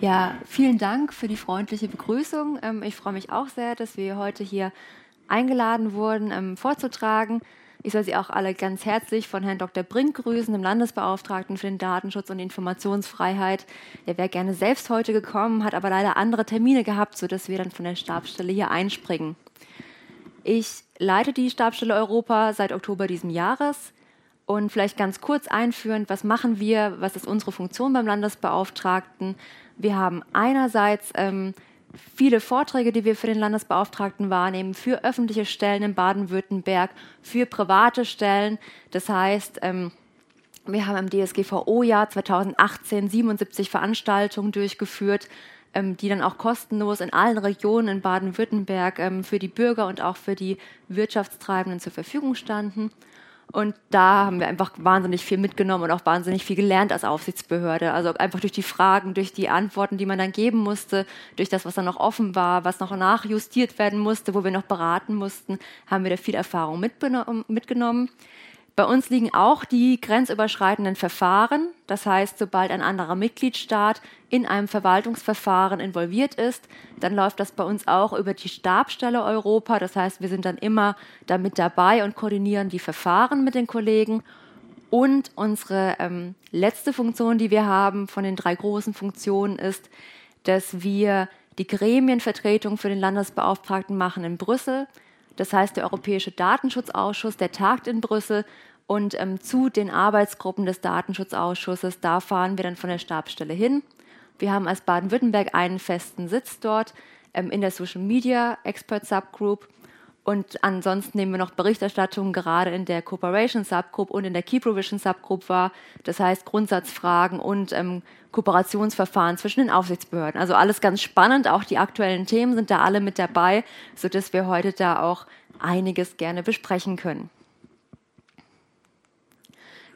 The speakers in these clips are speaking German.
Ja, vielen Dank für die freundliche Begrüßung. Ähm, ich freue mich auch sehr, dass wir heute hier eingeladen wurden, ähm, vorzutragen. Ich soll Sie auch alle ganz herzlich von Herrn Dr. Brink grüßen, dem Landesbeauftragten für den Datenschutz und die Informationsfreiheit. Der wäre gerne selbst heute gekommen, hat aber leider andere Termine gehabt, sodass wir dann von der Stabsstelle hier einspringen. Ich leite die Stabsstelle Europa seit Oktober diesen Jahres. Und vielleicht ganz kurz einführend, was machen wir, was ist unsere Funktion beim Landesbeauftragten? Wir haben einerseits ähm, viele Vorträge, die wir für den Landesbeauftragten wahrnehmen, für öffentliche Stellen in Baden-Württemberg, für private Stellen. Das heißt, ähm, wir haben im DSGVO-Jahr 2018 77 Veranstaltungen durchgeführt, ähm, die dann auch kostenlos in allen Regionen in Baden-Württemberg ähm, für die Bürger und auch für die Wirtschaftstreibenden zur Verfügung standen. Und da haben wir einfach wahnsinnig viel mitgenommen und auch wahnsinnig viel gelernt als Aufsichtsbehörde. Also einfach durch die Fragen, durch die Antworten, die man dann geben musste, durch das, was dann noch offen war, was noch nachjustiert werden musste, wo wir noch beraten mussten, haben wir da viel Erfahrung mitgenommen. Bei uns liegen auch die grenzüberschreitenden Verfahren. Das heißt, sobald ein anderer Mitgliedstaat in einem Verwaltungsverfahren involviert ist, dann läuft das bei uns auch über die Stabstelle Europa. Das heißt, wir sind dann immer damit dabei und koordinieren die Verfahren mit den Kollegen. Und unsere ähm, letzte Funktion, die wir haben von den drei großen Funktionen, ist, dass wir die Gremienvertretung für den Landesbeauftragten machen in Brüssel. Das heißt, der Europäische Datenschutzausschuss, der tagt in Brüssel und ähm, zu den Arbeitsgruppen des Datenschutzausschusses, da fahren wir dann von der Stabsstelle hin. Wir haben als Baden-Württemberg einen festen Sitz dort ähm, in der Social Media Expert Subgroup. Und ansonsten nehmen wir noch Berichterstattungen gerade in der Cooperation Subgroup und in der Key Provision Subgroup wahr. Das heißt Grundsatzfragen und ähm, Kooperationsverfahren zwischen den Aufsichtsbehörden. Also alles ganz spannend. Auch die aktuellen Themen sind da alle mit dabei, sodass wir heute da auch einiges gerne besprechen können.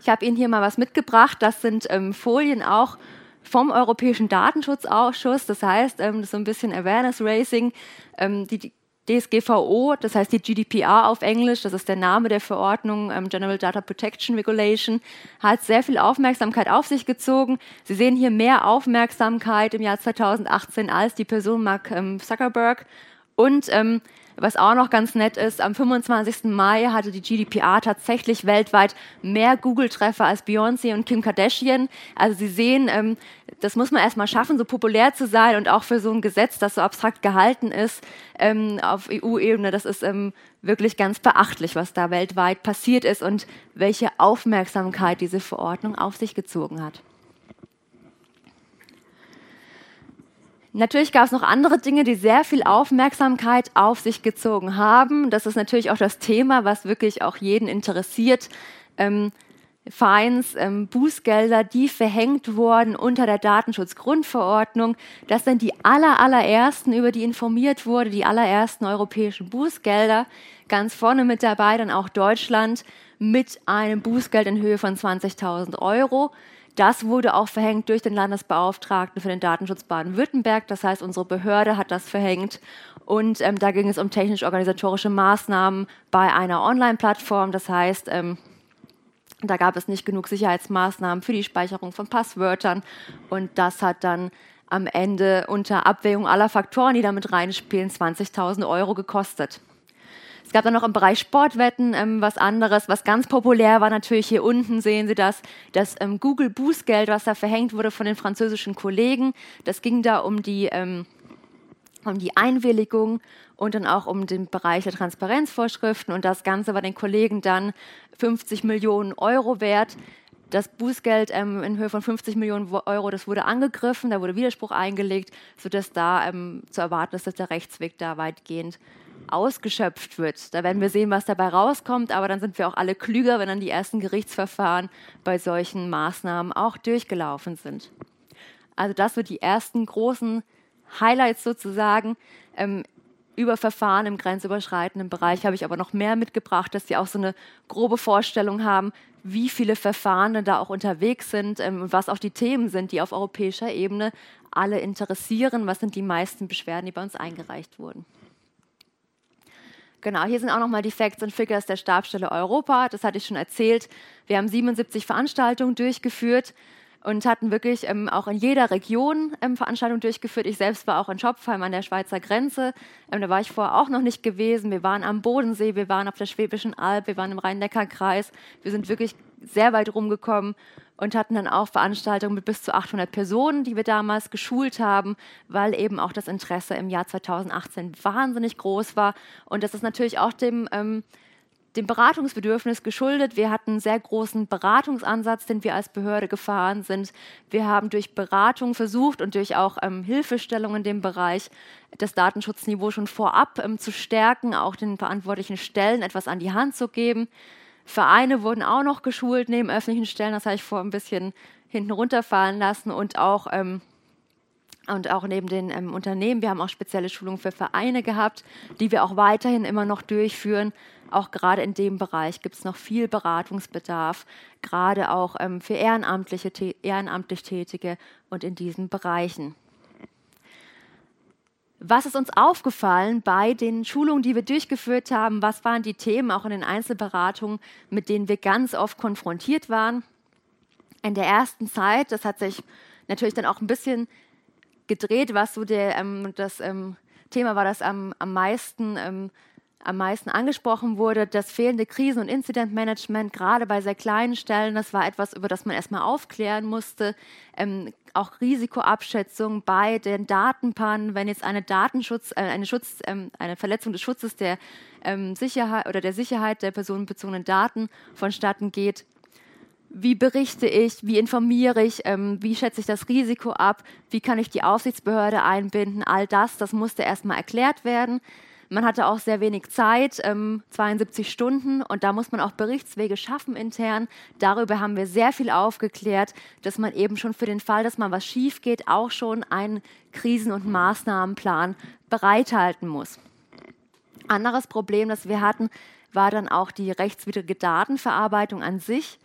Ich habe Ihnen hier mal was mitgebracht. Das sind ähm, Folien auch vom Europäischen Datenschutzausschuss. Das heißt, ähm, so ein bisschen Awareness Racing. Ähm, die, die DSGVO, das heißt die GDPR auf Englisch, das ist der Name der Verordnung ähm, General Data Protection Regulation, hat sehr viel Aufmerksamkeit auf sich gezogen. Sie sehen hier mehr Aufmerksamkeit im Jahr 2018 als die Person Mark ähm, Zuckerberg. Und ähm, was auch noch ganz nett ist, am 25. Mai hatte die GDPR tatsächlich weltweit mehr Google-Treffer als Beyoncé und Kim Kardashian. Also Sie sehen, ähm, das muss man erstmal schaffen, so populär zu sein und auch für so ein Gesetz, das so abstrakt gehalten ist ähm, auf EU-Ebene. Das ist ähm, wirklich ganz beachtlich, was da weltweit passiert ist und welche Aufmerksamkeit diese Verordnung auf sich gezogen hat. Natürlich gab es noch andere Dinge, die sehr viel Aufmerksamkeit auf sich gezogen haben. Das ist natürlich auch das Thema, was wirklich auch jeden interessiert. Ähm, Fines, ähm, Bußgelder, die verhängt wurden unter der Datenschutzgrundverordnung. Das sind die aller, allerersten, über die informiert wurde, die allerersten europäischen Bußgelder. Ganz vorne mit dabei dann auch Deutschland mit einem Bußgeld in Höhe von 20.000 Euro. Das wurde auch verhängt durch den Landesbeauftragten für den Datenschutz Baden-Württemberg. Das heißt, unsere Behörde hat das verhängt. Und ähm, da ging es um technisch-organisatorische Maßnahmen bei einer Online-Plattform. Das heißt, ähm, da gab es nicht genug Sicherheitsmaßnahmen für die Speicherung von Passwörtern. Und das hat dann am Ende unter Abwägung aller Faktoren, die damit reinspielen, 20.000 Euro gekostet. Es gab dann noch im Bereich Sportwetten ähm, was anderes, was ganz populär war. Natürlich hier unten sehen Sie das, das ähm, Google Bußgeld, was da verhängt wurde von den französischen Kollegen. Das ging da um die, ähm, um die Einwilligung und dann auch um den Bereich der Transparenzvorschriften. Und das Ganze war den Kollegen dann 50 Millionen Euro wert. Das Bußgeld ähm, in Höhe von 50 Millionen Euro, das wurde angegriffen, da wurde Widerspruch eingelegt, sodass da ähm, zu erwarten ist, dass der Rechtsweg da weitgehend ausgeschöpft wird. Da werden wir sehen, was dabei rauskommt, aber dann sind wir auch alle klüger, wenn dann die ersten Gerichtsverfahren bei solchen Maßnahmen auch durchgelaufen sind. Also das wird die ersten großen Highlights sozusagen. Ähm, über Verfahren im grenzüberschreitenden Bereich habe ich aber noch mehr mitgebracht, dass Sie auch so eine grobe Vorstellung haben, wie viele Verfahren da auch unterwegs sind ähm, und was auch die Themen sind, die auf europäischer Ebene alle interessieren. Was sind die meisten Beschwerden, die bei uns eingereicht wurden? Genau, hier sind auch nochmal die Facts und Figures der Stabstelle Europa. Das hatte ich schon erzählt. Wir haben 77 Veranstaltungen durchgeführt und hatten wirklich ähm, auch in jeder Region ähm, Veranstaltungen durchgeführt. Ich selbst war auch in Schopfheim an der Schweizer Grenze. Ähm, da war ich vorher auch noch nicht gewesen. Wir waren am Bodensee, wir waren auf der Schwäbischen Alb, wir waren im Rhein-Neckar-Kreis. Wir sind wirklich sehr weit rumgekommen und hatten dann auch Veranstaltungen mit bis zu 800 Personen, die wir damals geschult haben, weil eben auch das Interesse im Jahr 2018 wahnsinnig groß war. Und das ist natürlich auch dem ähm, dem Beratungsbedürfnis geschuldet. Wir hatten einen sehr großen Beratungsansatz, den wir als Behörde gefahren sind. Wir haben durch Beratung versucht und durch auch ähm, Hilfestellung in dem Bereich das Datenschutzniveau schon vorab ähm, zu stärken, auch den verantwortlichen Stellen etwas an die Hand zu geben. Vereine wurden auch noch geschult neben öffentlichen Stellen, das habe ich vor ein bisschen hinten runterfallen lassen und auch ähm, und auch neben den ähm, Unternehmen. Wir haben auch spezielle Schulungen für Vereine gehabt, die wir auch weiterhin immer noch durchführen. Auch gerade in dem Bereich gibt es noch viel Beratungsbedarf, gerade auch ähm, für Ehrenamtliche, ehrenamtlich Tätige und in diesen Bereichen. Was ist uns aufgefallen bei den Schulungen, die wir durchgeführt haben? Was waren die Themen auch in den Einzelberatungen, mit denen wir ganz oft konfrontiert waren? In der ersten Zeit, das hat sich natürlich dann auch ein bisschen gedreht, was so der, ähm, das ähm, Thema war, das am, am meisten ähm, am meisten angesprochen wurde, das fehlende Krisen- und Incidentmanagement, gerade bei sehr kleinen Stellen, das war etwas, über das man erstmal aufklären musste. Auch Risikoabschätzung bei den Datenpannen, wenn jetzt eine Datenschutz, äh, eine, Schutz, ähm, eine Verletzung des Schutzes der ähm, Sicherheit oder der Sicherheit der personenbezogenen Daten vonstatten geht, wie berichte ich, wie informiere ich, ähm, wie schätze ich das Risiko ab, wie kann ich die Aufsichtsbehörde einbinden, all das, das musste erstmal erklärt werden. Man hatte auch sehr wenig Zeit, ähm, 72 Stunden, und da muss man auch Berichtswege schaffen intern. Darüber haben wir sehr viel aufgeklärt, dass man eben schon für den Fall, dass mal was schief geht, auch schon einen Krisen- und Maßnahmenplan bereithalten muss. Anderes Problem, das wir hatten, war dann auch die rechtswidrige Datenverarbeitung an sich.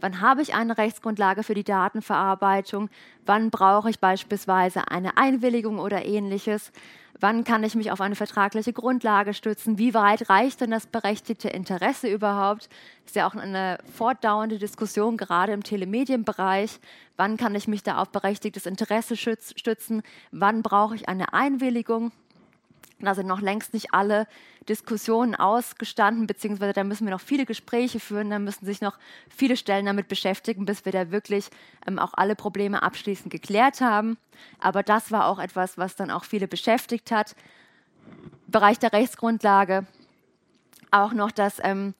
Wann habe ich eine Rechtsgrundlage für die Datenverarbeitung? Wann brauche ich beispielsweise eine Einwilligung oder ähnliches? Wann kann ich mich auf eine vertragliche Grundlage stützen? Wie weit reicht denn das berechtigte Interesse überhaupt? Das ist ja auch eine fortdauernde Diskussion, gerade im Telemedienbereich. Wann kann ich mich da auf berechtigtes Interesse stützen? Wann brauche ich eine Einwilligung? Da sind noch längst nicht alle Diskussionen ausgestanden, beziehungsweise da müssen wir noch viele Gespräche führen, da müssen sich noch viele Stellen damit beschäftigen, bis wir da wirklich ähm, auch alle Probleme abschließend geklärt haben. Aber das war auch etwas, was dann auch viele beschäftigt hat. Bereich der Rechtsgrundlage auch noch das ähm,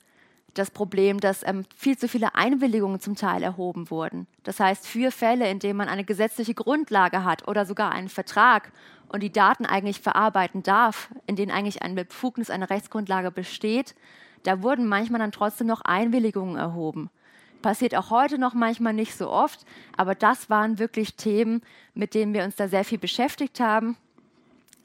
das Problem, dass ähm, viel zu viele Einwilligungen zum Teil erhoben wurden. Das heißt, für Fälle, in denen man eine gesetzliche Grundlage hat oder sogar einen Vertrag und die Daten eigentlich verarbeiten darf, in denen eigentlich eine Befugnis, eine Rechtsgrundlage besteht, da wurden manchmal dann trotzdem noch Einwilligungen erhoben. Passiert auch heute noch manchmal nicht so oft, aber das waren wirklich Themen, mit denen wir uns da sehr viel beschäftigt haben.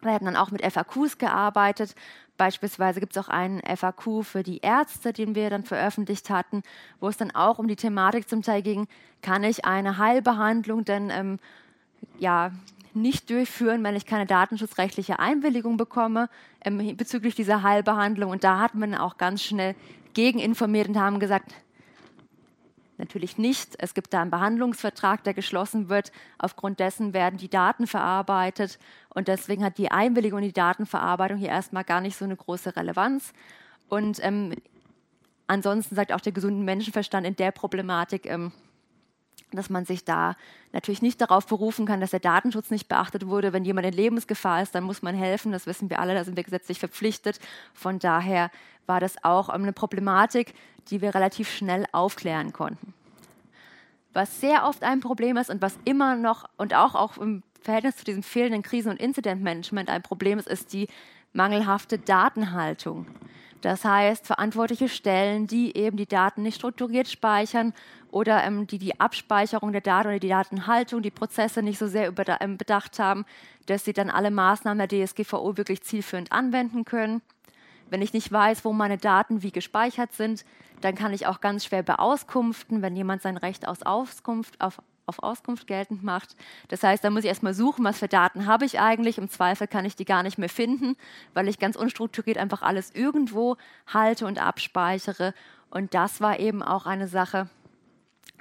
Wir hatten dann auch mit FAQs gearbeitet, Beispielsweise gibt es auch einen FAQ für die Ärzte, den wir dann veröffentlicht hatten, wo es dann auch um die Thematik zum Teil ging, kann ich eine Heilbehandlung denn ähm, ja, nicht durchführen, wenn ich keine datenschutzrechtliche Einwilligung bekomme ähm, bezüglich dieser Heilbehandlung. Und da hat man auch ganz schnell gegen informiert und haben gesagt, Natürlich nicht. Es gibt da einen Behandlungsvertrag, der geschlossen wird. Aufgrund dessen werden die Daten verarbeitet. Und deswegen hat die Einwilligung in die Datenverarbeitung hier erstmal gar nicht so eine große Relevanz. Und ähm, ansonsten sagt auch der gesunde Menschenverstand in der Problematik, ähm, dass man sich da natürlich nicht darauf berufen kann, dass der Datenschutz nicht beachtet wurde. Wenn jemand in Lebensgefahr ist, dann muss man helfen. Das wissen wir alle, da sind wir gesetzlich verpflichtet. Von daher war das auch eine Problematik, die wir relativ schnell aufklären konnten. Was sehr oft ein Problem ist und was immer noch und auch, auch im Verhältnis zu diesem fehlenden Krisen- und Incidentmanagement ein Problem ist, ist die mangelhafte Datenhaltung. Das heißt, verantwortliche Stellen, die eben die Daten nicht strukturiert speichern oder ähm, die die Abspeicherung der Daten oder die Datenhaltung, die Prozesse nicht so sehr ähm, bedacht haben, dass sie dann alle Maßnahmen der DSGVO wirklich zielführend anwenden können. Wenn ich nicht weiß, wo meine Daten wie gespeichert sind, dann kann ich auch ganz schwer beauskunften, wenn jemand sein Recht aus Auskunft, auf, auf Auskunft geltend macht. Das heißt, da muss ich erstmal suchen, was für Daten habe ich eigentlich. Im Zweifel kann ich die gar nicht mehr finden, weil ich ganz unstrukturiert einfach alles irgendwo halte und abspeichere. Und das war eben auch eine Sache,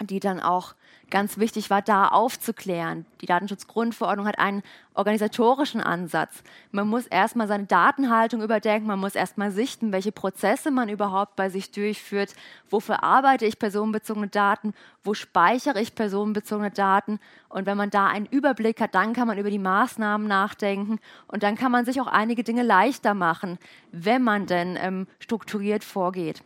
die dann auch ganz wichtig war, da aufzuklären. Die Datenschutzgrundverordnung hat einen organisatorischen Ansatz. Man muss erstmal seine Datenhaltung überdenken, man muss erstmal sichten, welche Prozesse man überhaupt bei sich durchführt, wo verarbeite ich personenbezogene Daten, wo speichere ich personenbezogene Daten. Und wenn man da einen Überblick hat, dann kann man über die Maßnahmen nachdenken und dann kann man sich auch einige Dinge leichter machen, wenn man denn ähm, strukturiert vorgeht.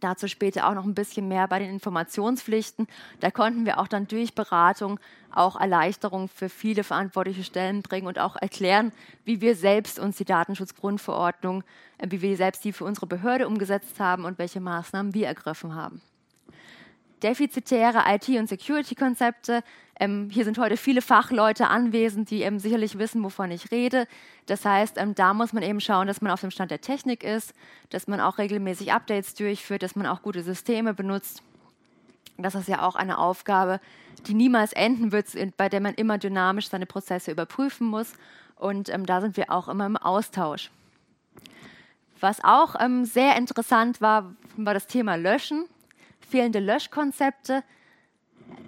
Dazu später auch noch ein bisschen mehr bei den Informationspflichten. Da konnten wir auch dann durch Beratung auch Erleichterungen für viele verantwortliche Stellen bringen und auch erklären, wie wir selbst uns die Datenschutzgrundverordnung, äh, wie wir selbst die für unsere Behörde umgesetzt haben und welche Maßnahmen wir ergriffen haben defizitäre IT- und Security-Konzepte. Ähm, hier sind heute viele Fachleute anwesend, die ähm, sicherlich wissen, wovon ich rede. Das heißt, ähm, da muss man eben schauen, dass man auf dem Stand der Technik ist, dass man auch regelmäßig Updates durchführt, dass man auch gute Systeme benutzt. Das ist ja auch eine Aufgabe, die niemals enden wird, bei der man immer dynamisch seine Prozesse überprüfen muss. Und ähm, da sind wir auch immer im Austausch. Was auch ähm, sehr interessant war, war das Thema Löschen fehlende Löschkonzepte.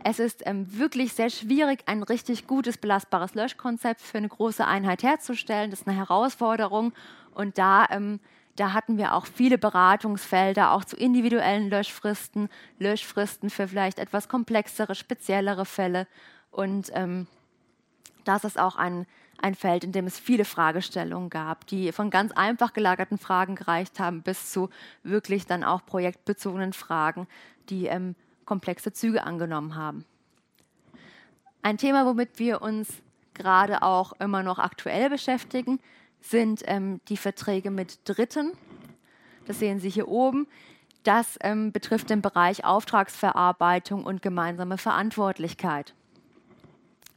Es ist ähm, wirklich sehr schwierig, ein richtig gutes, belastbares Löschkonzept für eine große Einheit herzustellen. Das ist eine Herausforderung. Und da, ähm, da hatten wir auch viele Beratungsfelder, auch zu individuellen Löschfristen, Löschfristen für vielleicht etwas komplexere, speziellere Fälle. Und ähm, das ist auch ein, ein Feld, in dem es viele Fragestellungen gab, die von ganz einfach gelagerten Fragen gereicht haben bis zu wirklich dann auch projektbezogenen Fragen, die ähm, komplexe Züge angenommen haben. Ein Thema, womit wir uns gerade auch immer noch aktuell beschäftigen, sind ähm, die Verträge mit Dritten. Das sehen Sie hier oben. Das ähm, betrifft den Bereich Auftragsverarbeitung und gemeinsame Verantwortlichkeit.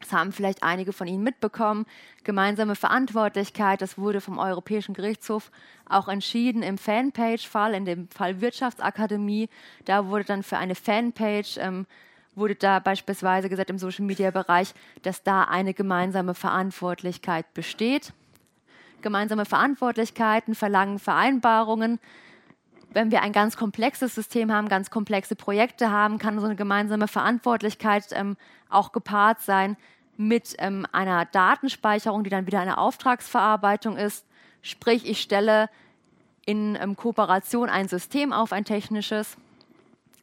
Das haben vielleicht einige von Ihnen mitbekommen. Gemeinsame Verantwortlichkeit, das wurde vom Europäischen Gerichtshof auch entschieden im Fanpage-Fall, in dem Fall Wirtschaftsakademie. Da wurde dann für eine Fanpage, ähm, wurde da beispielsweise gesagt im Social-Media-Bereich, dass da eine gemeinsame Verantwortlichkeit besteht. Gemeinsame Verantwortlichkeiten verlangen Vereinbarungen. Wenn wir ein ganz komplexes System haben, ganz komplexe Projekte haben, kann so eine gemeinsame Verantwortlichkeit ähm, auch gepaart sein mit ähm, einer Datenspeicherung, die dann wieder eine Auftragsverarbeitung ist. Sprich, ich stelle in ähm, Kooperation ein System auf, ein technisches,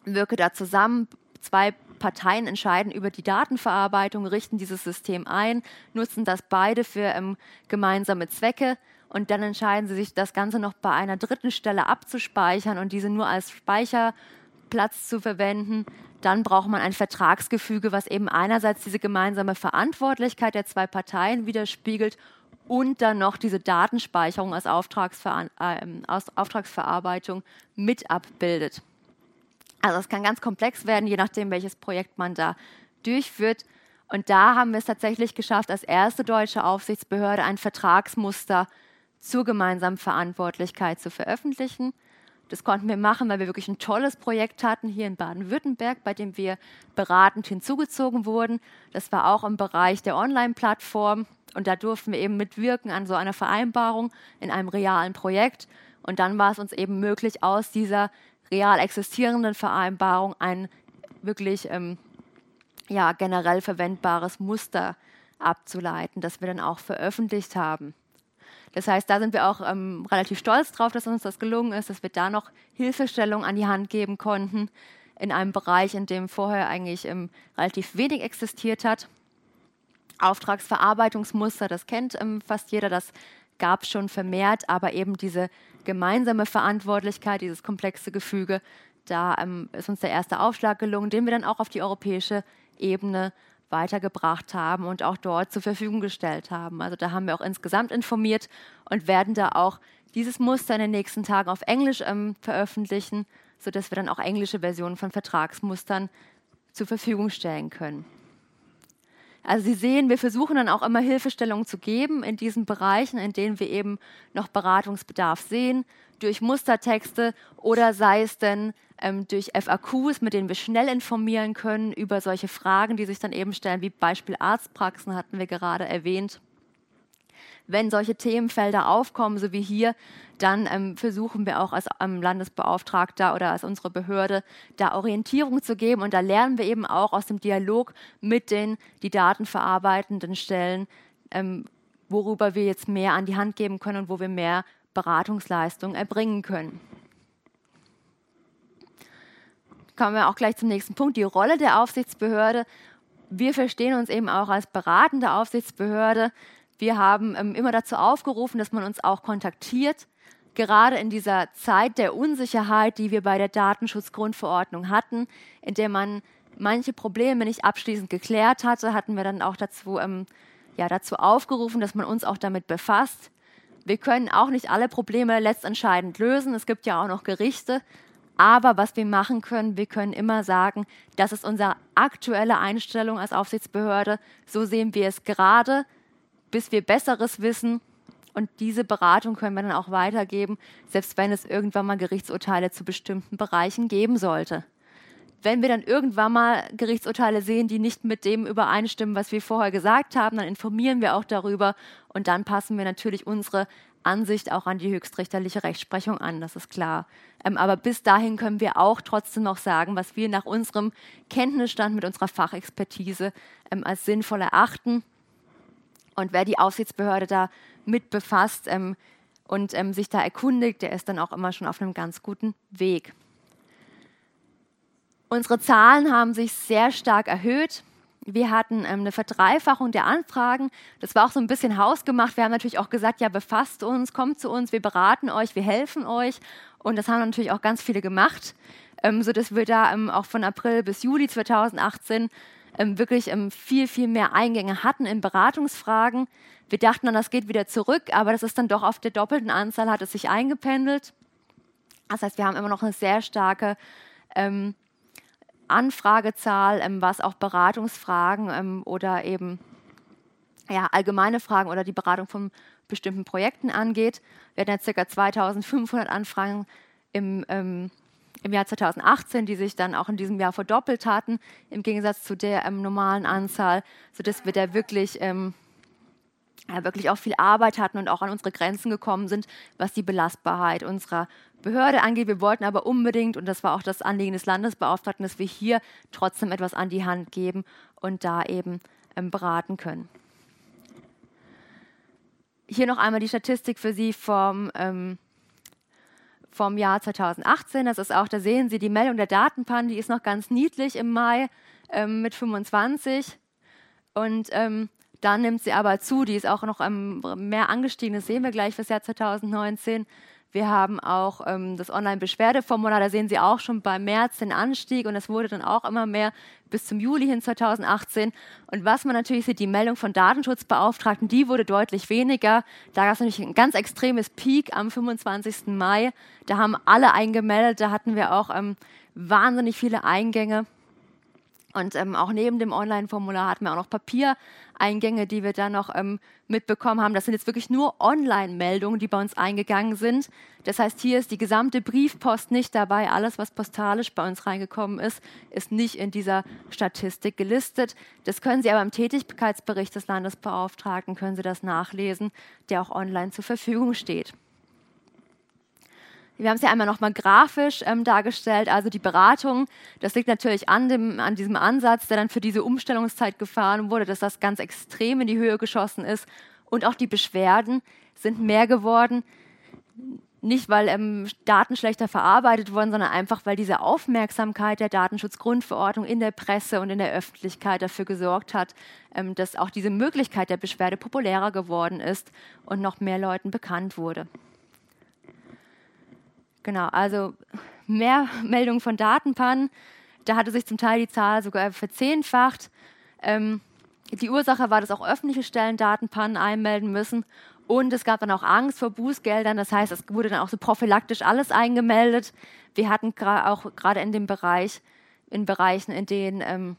wirke da zusammen, zwei Parteien entscheiden über die Datenverarbeitung, richten dieses System ein, nutzen das beide für ähm, gemeinsame Zwecke und dann entscheiden sie sich, das Ganze noch bei einer dritten Stelle abzuspeichern und diese nur als Speicherplatz zu verwenden. Dann braucht man ein Vertragsgefüge, was eben einerseits diese gemeinsame Verantwortlichkeit der zwei Parteien widerspiegelt und dann noch diese Datenspeicherung als, Auftragsver äh, aus Auftragsverarbeitung mit abbildet. Also es kann ganz komplex werden, je nachdem, welches Projekt man da durchführt. Und da haben wir es tatsächlich geschafft, als erste deutsche Aufsichtsbehörde ein Vertragsmuster zur gemeinsamen Verantwortlichkeit zu veröffentlichen. Das konnten wir machen, weil wir wirklich ein tolles Projekt hatten hier in Baden-Württemberg, bei dem wir beratend hinzugezogen wurden. Das war auch im Bereich der Online-Plattform und da durften wir eben mitwirken an so einer Vereinbarung in einem realen Projekt. Und dann war es uns eben möglich, aus dieser real existierenden Vereinbarung ein wirklich ähm, ja, generell verwendbares Muster abzuleiten, das wir dann auch veröffentlicht haben. Das heißt, da sind wir auch ähm, relativ stolz drauf, dass uns das gelungen ist, dass wir da noch Hilfestellung an die Hand geben konnten in einem Bereich, in dem vorher eigentlich ähm, relativ wenig existiert hat. Auftragsverarbeitungsmuster, das kennt ähm, fast jeder, das gab es schon vermehrt, aber eben diese gemeinsame Verantwortlichkeit, dieses komplexe Gefüge, da ähm, ist uns der erste Aufschlag gelungen, den wir dann auch auf die europäische Ebene weitergebracht haben und auch dort zur Verfügung gestellt haben. Also da haben wir auch insgesamt informiert und werden da auch dieses Muster in den nächsten Tagen auf Englisch ähm, veröffentlichen, sodass wir dann auch englische Versionen von Vertragsmustern zur Verfügung stellen können. Also Sie sehen, wir versuchen dann auch immer Hilfestellungen zu geben in diesen Bereichen, in denen wir eben noch Beratungsbedarf sehen, durch Mustertexte oder sei es denn ähm, durch FAQs, mit denen wir schnell informieren können über solche Fragen, die sich dann eben stellen, wie Beispiel Arztpraxen hatten wir gerade erwähnt. wenn solche Themenfelder aufkommen, so wie hier, dann ähm, versuchen wir auch als ähm, Landesbeauftragter oder als unsere Behörde da Orientierung zu geben. Und da lernen wir eben auch aus dem Dialog mit den die Daten verarbeitenden Stellen, ähm, worüber wir jetzt mehr an die Hand geben können und wo wir mehr Beratungsleistungen erbringen können. Kommen wir auch gleich zum nächsten Punkt, die Rolle der Aufsichtsbehörde. Wir verstehen uns eben auch als beratende Aufsichtsbehörde. Wir haben ähm, immer dazu aufgerufen, dass man uns auch kontaktiert. Gerade in dieser Zeit der Unsicherheit, die wir bei der Datenschutzgrundverordnung hatten, in der man manche Probleme nicht abschließend geklärt hatte, hatten wir dann auch dazu, ähm, ja, dazu aufgerufen, dass man uns auch damit befasst. Wir können auch nicht alle Probleme letztentscheidend lösen. Es gibt ja auch noch Gerichte. Aber was wir machen können, wir können immer sagen, das ist unsere aktuelle Einstellung als Aufsichtsbehörde. So sehen wir es gerade, bis wir Besseres wissen. Und diese Beratung können wir dann auch weitergeben, selbst wenn es irgendwann mal Gerichtsurteile zu bestimmten Bereichen geben sollte. Wenn wir dann irgendwann mal Gerichtsurteile sehen, die nicht mit dem übereinstimmen, was wir vorher gesagt haben, dann informieren wir auch darüber und dann passen wir natürlich unsere Ansicht auch an die höchstrichterliche Rechtsprechung an, das ist klar. Ähm, aber bis dahin können wir auch trotzdem noch sagen, was wir nach unserem Kenntnisstand mit unserer Fachexpertise ähm, als sinnvoll erachten. Und wer die Aufsichtsbehörde da mit befasst ähm, und ähm, sich da erkundigt, der ist dann auch immer schon auf einem ganz guten Weg. Unsere Zahlen haben sich sehr stark erhöht. Wir hatten ähm, eine Verdreifachung der Anfragen. Das war auch so ein bisschen hausgemacht. Wir haben natürlich auch gesagt, ja, befasst uns, kommt zu uns, wir beraten euch, wir helfen euch. Und das haben natürlich auch ganz viele gemacht, ähm, sodass wir da ähm, auch von April bis Juli 2018 ähm, wirklich ähm, viel, viel mehr Eingänge hatten in Beratungsfragen. Wir dachten dann, das geht wieder zurück, aber das ist dann doch auf der doppelten Anzahl, hat es sich eingependelt. Das heißt, wir haben immer noch eine sehr starke ähm, Anfragezahl, ähm, was auch Beratungsfragen ähm, oder eben ja, allgemeine Fragen oder die Beratung von bestimmten Projekten angeht. Wir hatten jetzt ca. 2500 Anfragen im, ähm, im Jahr 2018, die sich dann auch in diesem Jahr verdoppelt hatten, im Gegensatz zu der ähm, normalen Anzahl, sodass wir da wirklich ähm, ja, wirklich auch viel Arbeit hatten und auch an unsere Grenzen gekommen sind, was die Belastbarkeit unserer Behörde angeht. Wir wollten aber unbedingt, und das war auch das Anliegen des Landesbeauftragten, dass wir hier trotzdem etwas an die Hand geben und da eben ähm, beraten können. Hier noch einmal die Statistik für Sie vom, ähm, vom Jahr 2018. Das ist auch, da sehen Sie die Meldung der Datenpannen, die ist noch ganz niedlich im Mai ähm, mit 25. Und ähm, dann nimmt sie aber zu, die ist auch noch ähm, mehr angestiegen, das sehen wir gleich fürs Jahr 2019. Wir haben auch ähm, das Online-Beschwerdeformular, da sehen Sie auch schon beim März den Anstieg und es wurde dann auch immer mehr bis zum Juli hin 2018. Und was man natürlich sieht, die Meldung von Datenschutzbeauftragten, die wurde deutlich weniger. Da gab es natürlich ein ganz extremes Peak am 25. Mai. Da haben alle eingemeldet, da hatten wir auch ähm, wahnsinnig viele Eingänge. Und ähm, auch neben dem Online-Formular hatten wir auch noch Papiereingänge, die wir dann noch ähm, mitbekommen haben. Das sind jetzt wirklich nur Online-Meldungen, die bei uns eingegangen sind. Das heißt, hier ist die gesamte Briefpost nicht dabei. Alles, was postalisch bei uns reingekommen ist, ist nicht in dieser Statistik gelistet. Das können Sie aber im Tätigkeitsbericht des Landesbeauftragten, können Sie das nachlesen, der auch online zur Verfügung steht. Wir haben es ja einmal nochmal grafisch ähm, dargestellt, also die Beratung. Das liegt natürlich an, dem, an diesem Ansatz, der dann für diese Umstellungszeit gefahren wurde, dass das ganz extrem in die Höhe geschossen ist. Und auch die Beschwerden sind mehr geworden. Nicht, weil ähm, Daten schlechter verarbeitet wurden, sondern einfach, weil diese Aufmerksamkeit der Datenschutzgrundverordnung in der Presse und in der Öffentlichkeit dafür gesorgt hat, ähm, dass auch diese Möglichkeit der Beschwerde populärer geworden ist und noch mehr Leuten bekannt wurde. Genau, also mehr Meldungen von Datenpannen. Da hatte sich zum Teil die Zahl sogar verzehnfacht. Ähm, die Ursache war, dass auch öffentliche Stellen Datenpannen einmelden müssen. Und es gab dann auch Angst vor Bußgeldern. Das heißt, es wurde dann auch so prophylaktisch alles eingemeldet. Wir hatten auch gerade in dem Bereich, in Bereichen, in denen ähm,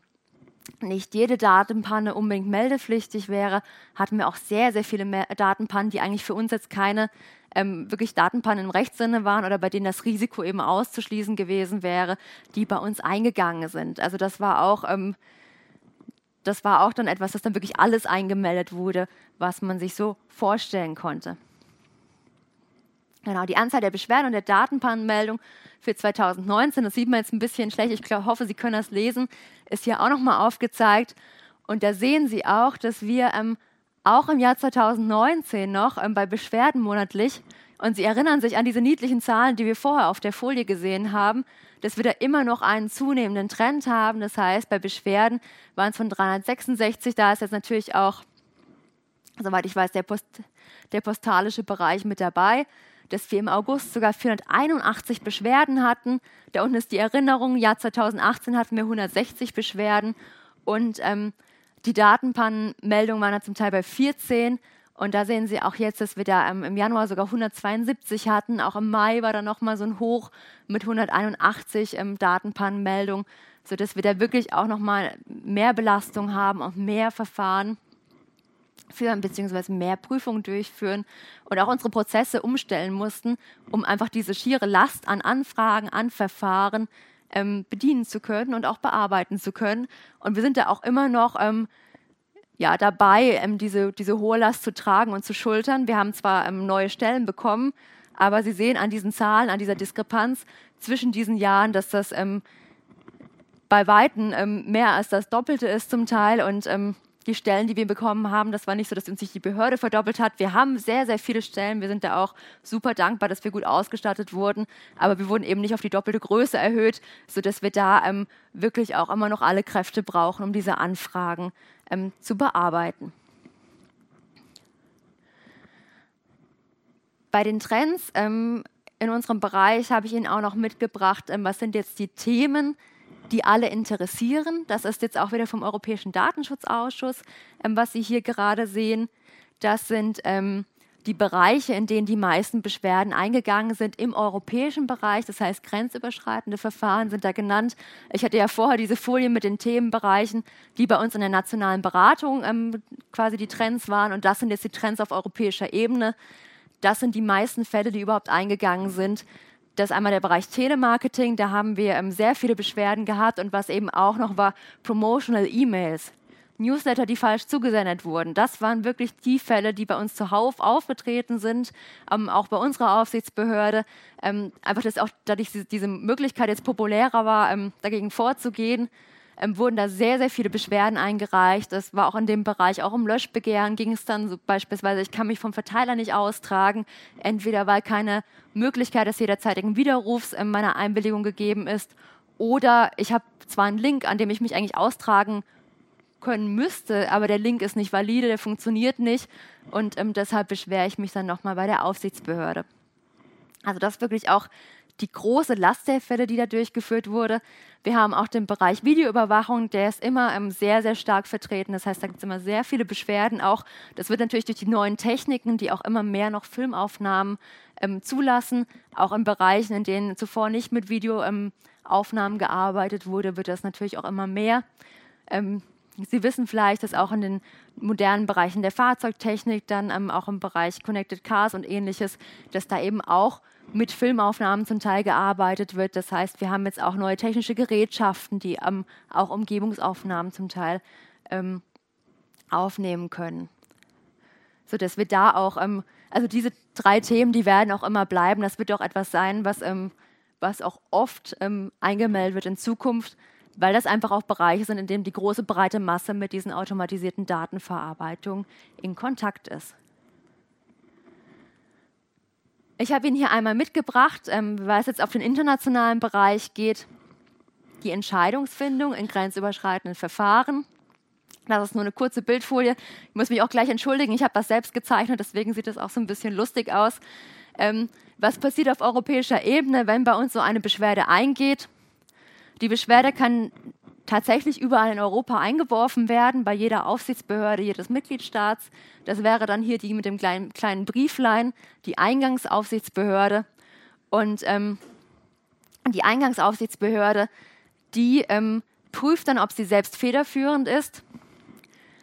nicht jede Datenpanne unbedingt meldepflichtig wäre, hatten wir auch sehr, sehr viele Datenpannen, die eigentlich für uns jetzt keine ähm, wirklich Datenpannen im Rechtssinne waren oder bei denen das Risiko eben auszuschließen gewesen wäre, die bei uns eingegangen sind. Also das war auch ähm, das war auch dann etwas, dass dann wirklich alles eingemeldet wurde, was man sich so vorstellen konnte. Genau, die Anzahl der Beschwerden und der Datenpannenmeldung für 2019, das sieht man jetzt ein bisschen schlecht, ich glaub, hoffe, Sie können das lesen, ist hier auch nochmal aufgezeigt. Und da sehen Sie auch, dass wir ähm, auch im Jahr 2019 noch ähm, bei Beschwerden monatlich, und Sie erinnern sich an diese niedlichen Zahlen, die wir vorher auf der Folie gesehen haben, dass wir da immer noch einen zunehmenden Trend haben. Das heißt, bei Beschwerden waren es von 366, da ist jetzt natürlich auch, soweit ich weiß, der, Post, der postalische Bereich mit dabei, dass wir im August sogar 481 Beschwerden hatten. Da unten ist die Erinnerung, Jahr 2018 hatten wir 160 Beschwerden und ähm, die Datenpannenmeldungen waren da zum Teil bei 14 und da sehen Sie auch jetzt, dass wir da im Januar sogar 172 hatten. Auch im Mai war da nochmal so ein Hoch mit 181 ähm, Datenpannenmeldungen, sodass wir da wirklich auch nochmal mehr Belastung haben und mehr Verfahren führen bzw. mehr Prüfungen durchführen und auch unsere Prozesse umstellen mussten, um einfach diese schiere Last an Anfragen, an Verfahren ähm, bedienen zu können und auch bearbeiten zu können. Und wir sind da auch immer noch ähm, ja, dabei, ähm, diese, diese hohe Last zu tragen und zu schultern. Wir haben zwar ähm, neue Stellen bekommen, aber Sie sehen an diesen Zahlen, an dieser Diskrepanz zwischen diesen Jahren, dass das ähm, bei Weitem ähm, mehr als das Doppelte ist zum Teil und die Stellen, die wir bekommen haben, das war nicht so, dass uns sich die Behörde verdoppelt hat. Wir haben sehr, sehr viele Stellen. Wir sind da auch super dankbar, dass wir gut ausgestattet wurden. Aber wir wurden eben nicht auf die doppelte Größe erhöht, sodass wir da ähm, wirklich auch immer noch alle Kräfte brauchen, um diese Anfragen ähm, zu bearbeiten. Bei den Trends ähm, in unserem Bereich habe ich Ihnen auch noch mitgebracht, ähm, was sind jetzt die Themen, die alle interessieren. Das ist jetzt auch wieder vom Europäischen Datenschutzausschuss, ähm, was Sie hier gerade sehen. Das sind ähm, die Bereiche, in denen die meisten Beschwerden eingegangen sind im europäischen Bereich. Das heißt, grenzüberschreitende Verfahren sind da genannt. Ich hatte ja vorher diese Folie mit den Themenbereichen, die bei uns in der nationalen Beratung ähm, quasi die Trends waren. Und das sind jetzt die Trends auf europäischer Ebene. Das sind die meisten Fälle, die überhaupt eingegangen sind. Das ist einmal der Bereich Telemarketing, da haben wir ähm, sehr viele Beschwerden gehabt und was eben auch noch war, Promotional E-Mails. Newsletter, die falsch zugesendet wurden. Das waren wirklich die Fälle, die bei uns zuhauf aufgetreten sind, ähm, auch bei unserer Aufsichtsbehörde. Ähm, einfach, dass auch dadurch diese Möglichkeit jetzt populärer war, ähm, dagegen vorzugehen, ähm, wurden da sehr, sehr viele Beschwerden eingereicht. Das war auch in dem Bereich, auch um Löschbegehren ging es dann so beispielsweise, ich kann mich vom Verteiler nicht austragen, entweder weil keine Möglichkeit des jederzeitigen Widerrufs in meiner Einwilligung gegeben ist oder ich habe zwar einen Link, an dem ich mich eigentlich austragen können müsste, aber der Link ist nicht valide, der funktioniert nicht und ähm, deshalb beschwere ich mich dann nochmal bei der Aufsichtsbehörde. Also das wirklich auch die große Last der Fälle, die da durchgeführt wurde. Wir haben auch den Bereich Videoüberwachung, der ist immer ähm, sehr, sehr stark vertreten. Das heißt, da gibt es immer sehr viele Beschwerden. Auch das wird natürlich durch die neuen Techniken, die auch immer mehr noch Filmaufnahmen ähm, zulassen, auch in Bereichen, in denen zuvor nicht mit Videoaufnahmen ähm, gearbeitet wurde, wird das natürlich auch immer mehr. Ähm, Sie wissen vielleicht, dass auch in den modernen Bereichen der Fahrzeugtechnik, dann ähm, auch im Bereich Connected Cars und ähnliches, dass da eben auch mit Filmaufnahmen zum Teil gearbeitet wird. Das heißt, wir haben jetzt auch neue technische Gerätschaften, die ähm, auch Umgebungsaufnahmen zum Teil ähm, aufnehmen können. Sodass wir da auch, ähm, also diese drei Themen, die werden auch immer bleiben. Das wird auch etwas sein, was, ähm, was auch oft ähm, eingemeldet wird in Zukunft, weil das einfach auch Bereiche sind, in denen die große breite Masse mit diesen automatisierten Datenverarbeitungen in Kontakt ist. Ich habe Ihnen hier einmal mitgebracht, ähm, weil es jetzt auf den internationalen Bereich geht, die Entscheidungsfindung in grenzüberschreitenden Verfahren. Das ist nur eine kurze Bildfolie. Ich muss mich auch gleich entschuldigen, ich habe das selbst gezeichnet, deswegen sieht das auch so ein bisschen lustig aus. Ähm, was passiert auf europäischer Ebene, wenn bei uns so eine Beschwerde eingeht? Die Beschwerde kann tatsächlich überall in Europa eingeworfen werden, bei jeder Aufsichtsbehörde jedes Mitgliedstaats. Das wäre dann hier die mit dem kleinen, kleinen Brieflein, die Eingangsaufsichtsbehörde. Und ähm, die Eingangsaufsichtsbehörde, die ähm, prüft dann, ob sie selbst federführend ist.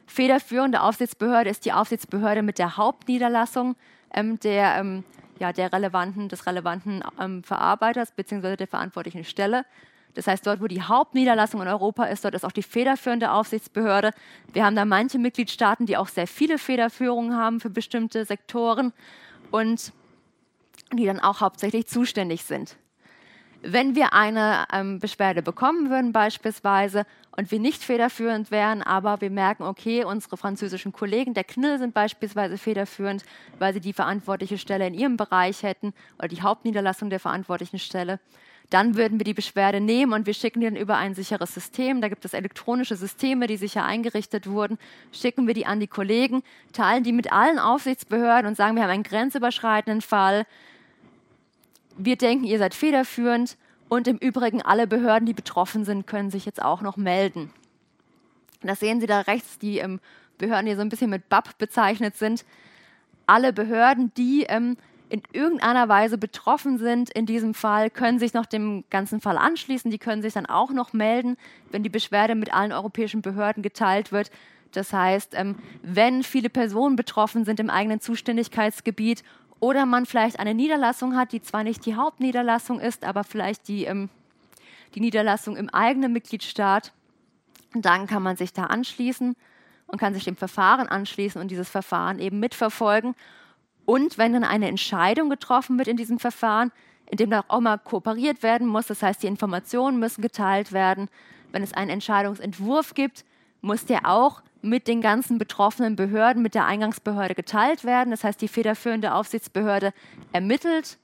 Federführende Aufsichtsbehörde ist die Aufsichtsbehörde mit der Hauptniederlassung ähm, der, ähm, ja, der relevanten, des relevanten ähm, Verarbeiters bzw. der verantwortlichen Stelle. Das heißt, dort, wo die Hauptniederlassung in Europa ist, dort ist auch die federführende Aufsichtsbehörde. Wir haben da manche Mitgliedstaaten, die auch sehr viele Federführungen haben für bestimmte Sektoren und die dann auch hauptsächlich zuständig sind. Wenn wir eine ähm, Beschwerde bekommen würden beispielsweise und wir nicht federführend wären, aber wir merken, okay, unsere französischen Kollegen der KNIL sind beispielsweise federführend, weil sie die verantwortliche Stelle in ihrem Bereich hätten oder die Hauptniederlassung der verantwortlichen Stelle, dann würden wir die Beschwerde nehmen und wir schicken die dann über ein sicheres System. Da gibt es elektronische Systeme, die sicher eingerichtet wurden. Schicken wir die an die Kollegen, teilen die mit allen Aufsichtsbehörden und sagen, wir haben einen grenzüberschreitenden Fall wir denken, ihr seid federführend und im Übrigen alle Behörden, die betroffen sind, können sich jetzt auch noch melden. Das sehen Sie da rechts, die ähm, Behörden, die so ein bisschen mit BAP bezeichnet sind. Alle Behörden, die ähm, in irgendeiner Weise betroffen sind in diesem Fall, können sich noch dem ganzen Fall anschließen. Die können sich dann auch noch melden, wenn die Beschwerde mit allen europäischen Behörden geteilt wird. Das heißt, ähm, wenn viele Personen betroffen sind im eigenen Zuständigkeitsgebiet oder man vielleicht eine Niederlassung hat, die zwar nicht die Hauptniederlassung ist, aber vielleicht die, ähm, die Niederlassung im eigenen Mitgliedstaat. dann kann man sich da anschließen und kann sich dem Verfahren anschließen und dieses Verfahren eben mitverfolgen. Und wenn dann eine Entscheidung getroffen wird in diesem Verfahren, in dem da auch mal kooperiert werden muss, das heißt, die Informationen müssen geteilt werden, wenn es einen Entscheidungsentwurf gibt, muss der auch mit den ganzen betroffenen Behörden, mit der Eingangsbehörde geteilt werden. Das heißt, die federführende Aufsichtsbehörde ermittelt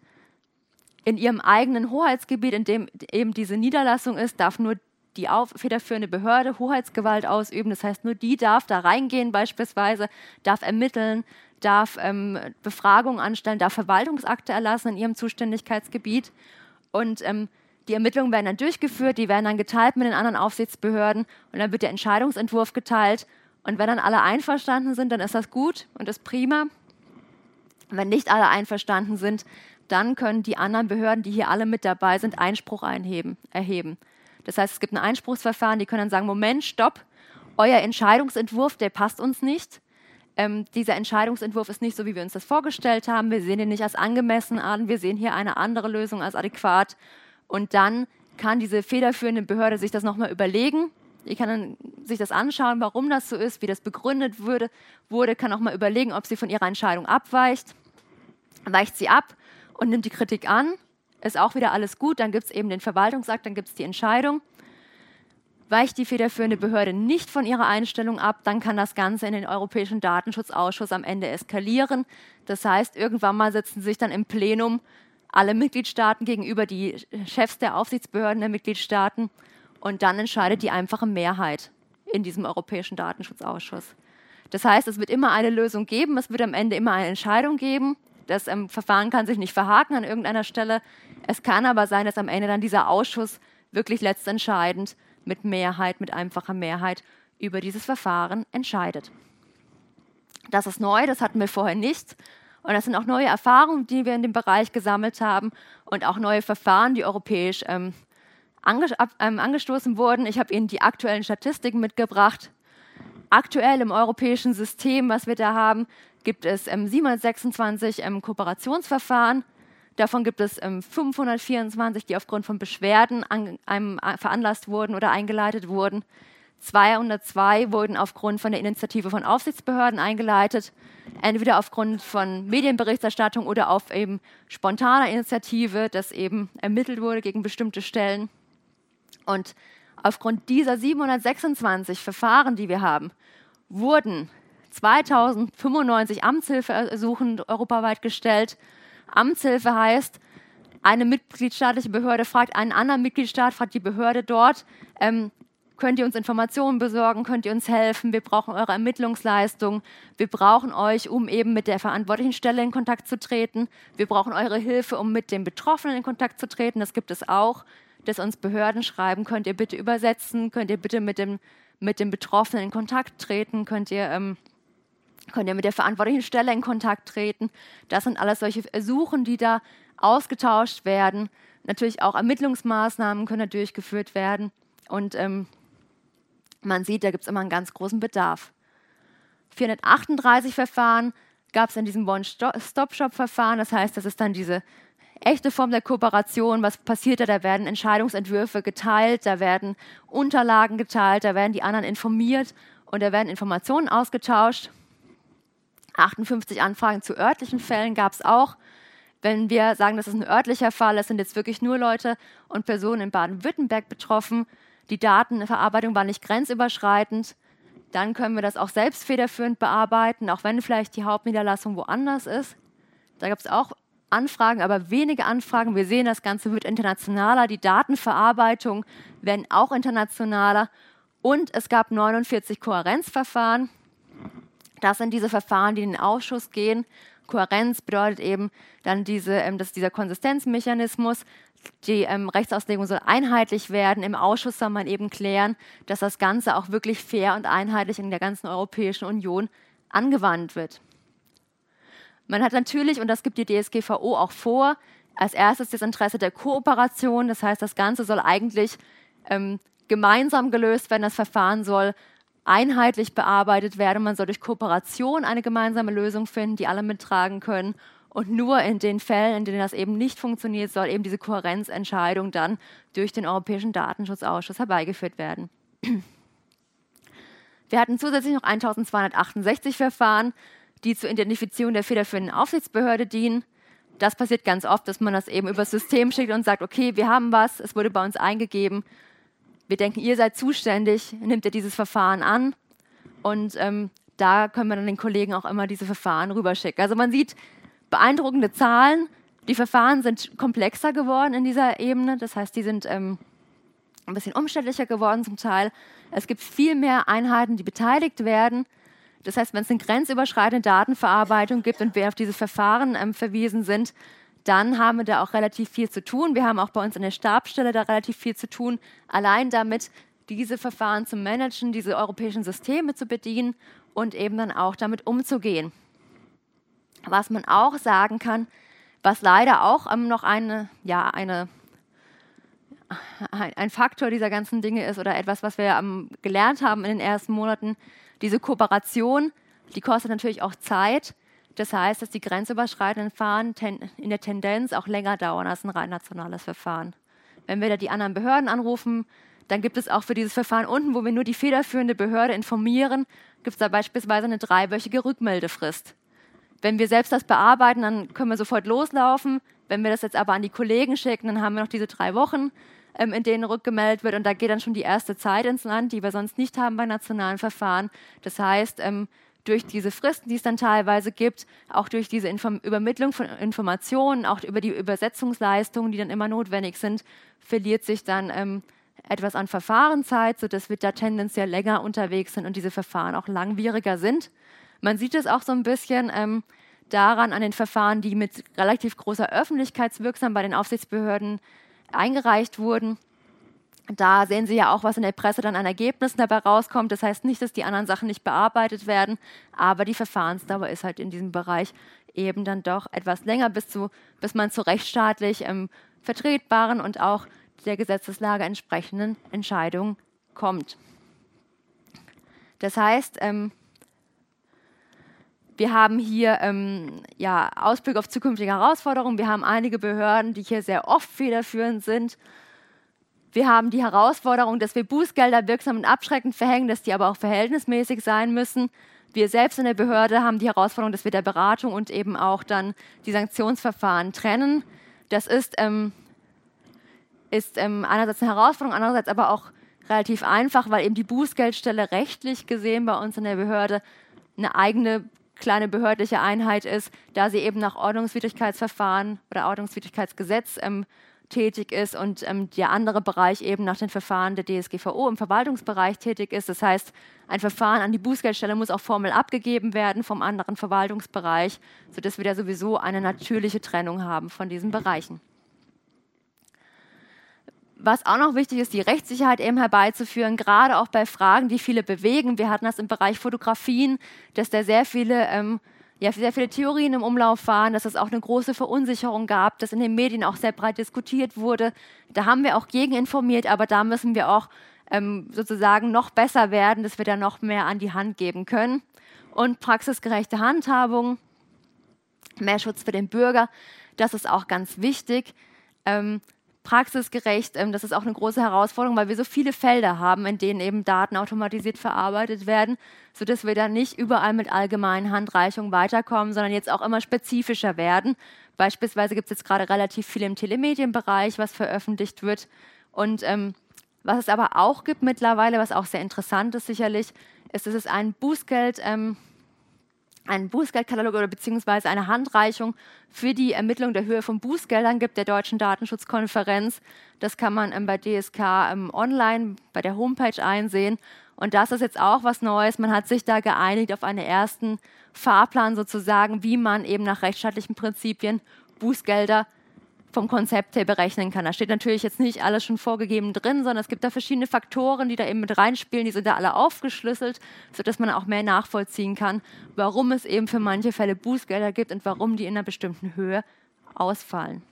in ihrem eigenen Hoheitsgebiet, in dem eben diese Niederlassung ist, darf nur die federführende Behörde Hoheitsgewalt ausüben. Das heißt, nur die darf da reingehen beispielsweise, darf ermitteln, darf ähm, Befragungen anstellen, darf Verwaltungsakte erlassen in ihrem Zuständigkeitsgebiet. Und ähm, die Ermittlungen werden dann durchgeführt, die werden dann geteilt mit den anderen Aufsichtsbehörden und dann wird der Entscheidungsentwurf geteilt und wenn dann alle einverstanden sind, dann ist das gut und ist prima. Wenn nicht alle einverstanden sind, dann können die anderen Behörden, die hier alle mit dabei sind, Einspruch einheben, erheben. Das heißt, es gibt ein Einspruchsverfahren, die können dann sagen, Moment, stopp, euer Entscheidungsentwurf, der passt uns nicht. Ähm, dieser Entscheidungsentwurf ist nicht so, wie wir uns das vorgestellt haben. Wir sehen ihn nicht als angemessen an. Wir sehen hier eine andere Lösung als adäquat. Und dann kann diese federführende Behörde sich das nochmal überlegen ich kann sich das anschauen, warum das so ist, wie das begründet wurde, wurde kann auch mal überlegen, ob sie von ihrer Entscheidung abweicht. Weicht sie ab und nimmt die Kritik an, ist auch wieder alles gut, dann gibt es eben den Verwaltungsakt, dann gibt es die Entscheidung. Weicht die federführende Behörde nicht von ihrer Einstellung ab, dann kann das Ganze in den Europäischen Datenschutzausschuss am Ende eskalieren. Das heißt, irgendwann mal sitzen sich dann im Plenum alle Mitgliedstaaten gegenüber die Chefs der Aufsichtsbehörden der Mitgliedstaaten und dann entscheidet die einfache Mehrheit in diesem Europäischen Datenschutzausschuss. Das heißt, es wird immer eine Lösung geben, es wird am Ende immer eine Entscheidung geben. Das ähm, Verfahren kann sich nicht verhaken an irgendeiner Stelle. Es kann aber sein, dass am Ende dann dieser Ausschuss wirklich letztentscheidend mit Mehrheit, mit einfacher Mehrheit über dieses Verfahren entscheidet. Das ist neu, das hatten wir vorher nicht. Und das sind auch neue Erfahrungen, die wir in dem Bereich gesammelt haben und auch neue Verfahren, die europäisch ähm, ange ähm, angestoßen wurden. Ich habe Ihnen die aktuellen Statistiken mitgebracht. Aktuell im europäischen System, was wir da haben, gibt es ähm, 726 ähm, Kooperationsverfahren. Davon gibt es ähm, 524, die aufgrund von Beschwerden einem, äh, veranlasst wurden oder eingeleitet wurden. 202 wurden aufgrund von der Initiative von Aufsichtsbehörden eingeleitet, entweder aufgrund von Medienberichterstattung oder auf eben spontaner Initiative, dass eben ermittelt wurde gegen bestimmte Stellen. Und aufgrund dieser 726 Verfahren, die wir haben, wurden 2095 Amtshilfeersuchen europaweit gestellt. Amtshilfe heißt, eine mitgliedstaatliche Behörde fragt einen anderen Mitgliedstaat, fragt die Behörde dort, ähm, könnt ihr uns Informationen besorgen, könnt ihr uns helfen, wir brauchen eure Ermittlungsleistung, wir brauchen euch, um eben mit der verantwortlichen Stelle in Kontakt zu treten, wir brauchen eure Hilfe, um mit den Betroffenen in Kontakt zu treten, das gibt es auch dass uns Behörden schreiben, könnt ihr bitte übersetzen, könnt ihr bitte mit dem, mit dem Betroffenen in Kontakt treten, könnt ihr, ähm, könnt ihr mit der verantwortlichen Stelle in Kontakt treten. Das sind alles solche Ersuchen, die da ausgetauscht werden. Natürlich auch Ermittlungsmaßnahmen können durchgeführt werden. Und ähm, man sieht, da gibt es immer einen ganz großen Bedarf. 438 Verfahren gab es in diesem One-Stop-Shop-Verfahren. Das heißt, das ist dann diese echte Form der Kooperation. Was passiert da? Da werden Entscheidungsentwürfe geteilt, da werden Unterlagen geteilt, da werden die anderen informiert und da werden Informationen ausgetauscht. 58 Anfragen zu örtlichen Fällen gab es auch. Wenn wir sagen, das ist ein örtlicher Fall, es sind jetzt wirklich nur Leute und Personen in Baden-Württemberg betroffen, die Datenverarbeitung war nicht grenzüberschreitend, dann können wir das auch selbst federführend bearbeiten, auch wenn vielleicht die Hauptniederlassung woanders ist. Da gab es auch Anfragen, aber wenige Anfragen. Wir sehen, das Ganze wird internationaler. Die Datenverarbeitung werden auch internationaler. Und es gab 49 Kohärenzverfahren. Das sind diese Verfahren, die in den Ausschuss gehen. Kohärenz bedeutet eben dann diese, ähm, dass dieser Konsistenzmechanismus, die ähm, Rechtsauslegung soll einheitlich werden. Im Ausschuss soll man eben klären, dass das Ganze auch wirklich fair und einheitlich in der ganzen Europäischen Union angewandt wird. Man hat natürlich, und das gibt die DSGVO auch vor, als erstes das Interesse der Kooperation. Das heißt, das Ganze soll eigentlich ähm, gemeinsam gelöst werden. Das Verfahren soll einheitlich bearbeitet werden. Man soll durch Kooperation eine gemeinsame Lösung finden, die alle mittragen können. Und nur in den Fällen, in denen das eben nicht funktioniert, soll eben diese Kohärenzentscheidung dann durch den Europäischen Datenschutzausschuss herbeigeführt werden. Wir hatten zusätzlich noch 1268 Verfahren, die zur Identifizierung der federführenden Aufsichtsbehörde dienen. Das passiert ganz oft, dass man das eben über das System schickt und sagt, okay, wir haben was, es wurde bei uns eingegeben. Wir denken, ihr seid zuständig, nimmt ihr dieses Verfahren an. Und ähm, da können wir dann den Kollegen auch immer diese Verfahren rüberschicken. Also man sieht, beeindruckende Zahlen. Die Verfahren sind komplexer geworden in dieser Ebene. Das heißt, die sind ähm, ein bisschen umständlicher geworden zum Teil. Es gibt viel mehr Einheiten, die beteiligt werden. Das heißt, wenn es eine grenzüberschreitende Datenverarbeitung gibt und wir auf diese Verfahren ähm, verwiesen sind, dann haben wir da auch relativ viel zu tun. Wir haben auch bei uns in der Stabstelle da relativ viel zu tun, allein damit diese Verfahren zu managen, diese europäischen Systeme zu bedienen und eben dann auch damit umzugehen. Was man auch sagen kann, was leider auch ähm, noch eine, ja, eine, ein Faktor dieser ganzen Dinge ist oder etwas, was wir ähm, gelernt haben in den ersten Monaten, diese Kooperation, die kostet natürlich auch Zeit. Das heißt, dass die grenzüberschreitenden Verfahren in der Tendenz auch länger dauern als ein rein nationales Verfahren. Wenn wir da die anderen Behörden anrufen, dann gibt es auch für dieses Verfahren unten, wo wir nur die federführende Behörde informieren, gibt es da beispielsweise eine dreiwöchige Rückmeldefrist. Wenn wir selbst das bearbeiten, dann können wir sofort loslaufen. Wenn wir das jetzt aber an die Kollegen schicken, dann haben wir noch diese drei Wochen, ähm, in denen rückgemeldet wird. Und da geht dann schon die erste Zeit ins Land, die wir sonst nicht haben bei nationalen Verfahren. Das heißt, ähm, durch diese Fristen, die es dann teilweise gibt, auch durch diese Inform Übermittlung von Informationen, auch über die Übersetzungsleistungen, die dann immer notwendig sind, verliert sich dann ähm, etwas an Verfahrenzeit, sodass wir da tendenziell länger unterwegs sind und diese Verfahren auch langwieriger sind. Man sieht es auch so ein bisschen ähm, daran an den Verfahren, die mit relativ großer Öffentlichkeitswirksam bei den Aufsichtsbehörden eingereicht wurden. Da sehen Sie ja auch, was in der Presse dann an Ergebnissen dabei rauskommt. Das heißt nicht, dass die anderen Sachen nicht bearbeitet werden, aber die Verfahrensdauer ist halt in diesem Bereich eben dann doch etwas länger, bis, zu, bis man zu rechtsstaatlich ähm, vertretbaren und auch der Gesetzeslage entsprechenden Entscheidungen kommt. Das heißt, ähm, wir haben hier ähm, ja, Ausblick auf zukünftige Herausforderungen. Wir haben einige Behörden, die hier sehr oft federführend sind. Wir haben die Herausforderung, dass wir Bußgelder wirksam und abschreckend verhängen, dass die aber auch verhältnismäßig sein müssen. Wir selbst in der Behörde haben die Herausforderung, dass wir der Beratung und eben auch dann die Sanktionsverfahren trennen. Das ist, ähm, ist ähm, einerseits eine Herausforderung, andererseits aber auch relativ einfach, weil eben die Bußgeldstelle rechtlich gesehen bei uns in der Behörde eine eigene kleine behördliche Einheit ist, da sie eben nach Ordnungswidrigkeitsverfahren oder Ordnungswidrigkeitsgesetz ähm, tätig ist und ähm, der andere Bereich eben nach den Verfahren der DSGVO im Verwaltungsbereich tätig ist. Das heißt, ein Verfahren an die Bußgeldstelle muss auch formell abgegeben werden vom anderen Verwaltungsbereich, sodass wir da sowieso eine natürliche Trennung haben von diesen Bereichen. Was auch noch wichtig ist, die Rechtssicherheit eben herbeizuführen, gerade auch bei Fragen, die viele bewegen. Wir hatten das im Bereich Fotografien, dass da sehr viele, ähm, ja, sehr viele Theorien im Umlauf waren, dass es auch eine große Verunsicherung gab, dass in den Medien auch sehr breit diskutiert wurde. Da haben wir auch gegen informiert, aber da müssen wir auch ähm, sozusagen noch besser werden, dass wir da noch mehr an die Hand geben können. Und praxisgerechte Handhabung. mehr Schutz für den Bürger. Das ist auch ganz wichtig. Ähm, praxisgerecht, ähm, das ist auch eine große Herausforderung, weil wir so viele Felder haben, in denen eben Daten automatisiert verarbeitet werden, sodass wir da nicht überall mit allgemeinen Handreichungen weiterkommen, sondern jetzt auch immer spezifischer werden. Beispielsweise gibt es jetzt gerade relativ viel im Telemedienbereich, was veröffentlicht wird. Und ähm, was es aber auch gibt mittlerweile, was auch sehr interessant ist sicherlich, ist, dass es ein Bußgeld ähm, einen Bußgeldkatalog oder beziehungsweise eine Handreichung für die Ermittlung der Höhe von Bußgeldern gibt der Deutschen Datenschutzkonferenz. Das kann man ähm, bei DSK ähm, online bei der Homepage einsehen. Und das ist jetzt auch was Neues. Man hat sich da geeinigt auf einen ersten Fahrplan sozusagen, wie man eben nach rechtsstaatlichen Prinzipien Bußgelder vom Konzept her berechnen kann. Da steht natürlich jetzt nicht alles schon vorgegeben drin, sondern es gibt da verschiedene Faktoren, die da eben mit reinspielen, die sind da alle aufgeschlüsselt, sodass man auch mehr nachvollziehen kann, warum es eben für manche Fälle Bußgelder gibt und warum die in einer bestimmten Höhe ausfallen.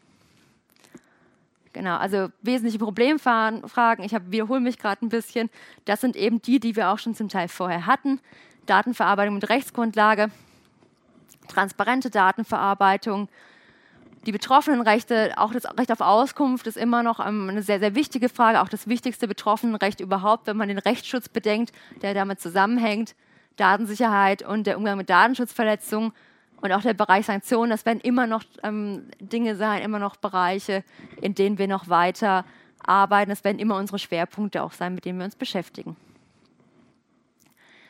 Genau, also wesentliche Problemfragen, ich wiederhole mich gerade ein bisschen, das sind eben die, die wir auch schon zum Teil vorher hatten. Datenverarbeitung mit Rechtsgrundlage, transparente Datenverarbeitung, die Betroffenenrechte, auch das Recht auf Auskunft ist immer noch ähm, eine sehr, sehr wichtige Frage, auch das wichtigste Betroffenenrecht überhaupt, wenn man den Rechtsschutz bedenkt, der damit zusammenhängt, Datensicherheit und der Umgang mit Datenschutzverletzungen und auch der Bereich Sanktionen, das werden immer noch ähm, Dinge sein, immer noch Bereiche, in denen wir noch weiter arbeiten. Das werden immer unsere Schwerpunkte auch sein, mit denen wir uns beschäftigen.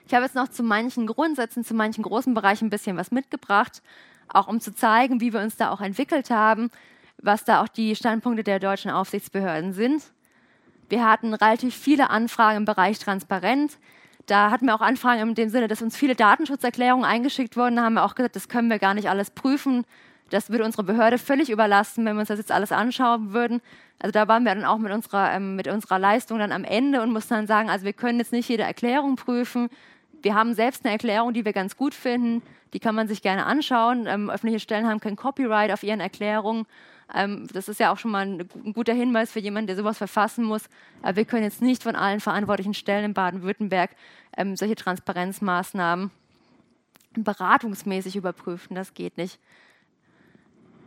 Ich habe jetzt noch zu manchen Grundsätzen, zu manchen großen Bereichen ein bisschen was mitgebracht auch um zu zeigen, wie wir uns da auch entwickelt haben, was da auch die Standpunkte der deutschen Aufsichtsbehörden sind. Wir hatten relativ viele Anfragen im Bereich Transparenz. Da hatten wir auch Anfragen in dem Sinne, dass uns viele Datenschutzerklärungen eingeschickt wurden. Da haben wir auch gesagt, das können wir gar nicht alles prüfen. Das würde unsere Behörde völlig überlasten, wenn wir uns das jetzt alles anschauen würden. Also da waren wir dann auch mit unserer, ähm, mit unserer Leistung dann am Ende und mussten dann sagen, also wir können jetzt nicht jede Erklärung prüfen. Wir haben selbst eine Erklärung, die wir ganz gut finden. Die kann man sich gerne anschauen. Ähm, öffentliche Stellen haben kein Copyright auf ihren Erklärungen. Ähm, das ist ja auch schon mal ein, ein, guter Hinweis für jemanden, der sowas verfassen muss. Aber wir können jetzt nicht von allen verantwortlichen Stellen in Baden-Württemberg ähm, solche Transparenzmaßnahmen beratungsmäßig überprüfen. Das geht nicht.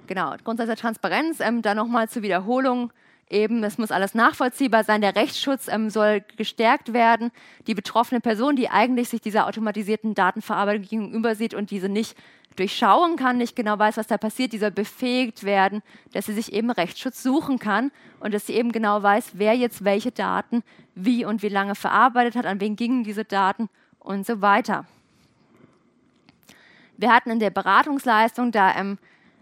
Genau, Grundsatz der Transparenz. Ähm, da nochmal zur Wiederholung eben, es muss alles nachvollziehbar sein, der Rechtsschutz ähm, soll gestärkt werden. Die betroffene Person, die eigentlich sich dieser automatisierten Datenverarbeitung gegenüber sieht und diese nicht durchschauen kann, nicht genau weiß, was da passiert, die soll befähigt werden, dass sie sich eben Rechtsschutz suchen kann und dass sie eben genau weiß, wer jetzt welche Daten wie und wie lange verarbeitet hat, an wen gingen diese Daten und so weiter. Wir hatten in der Beratungsleistung da ähm,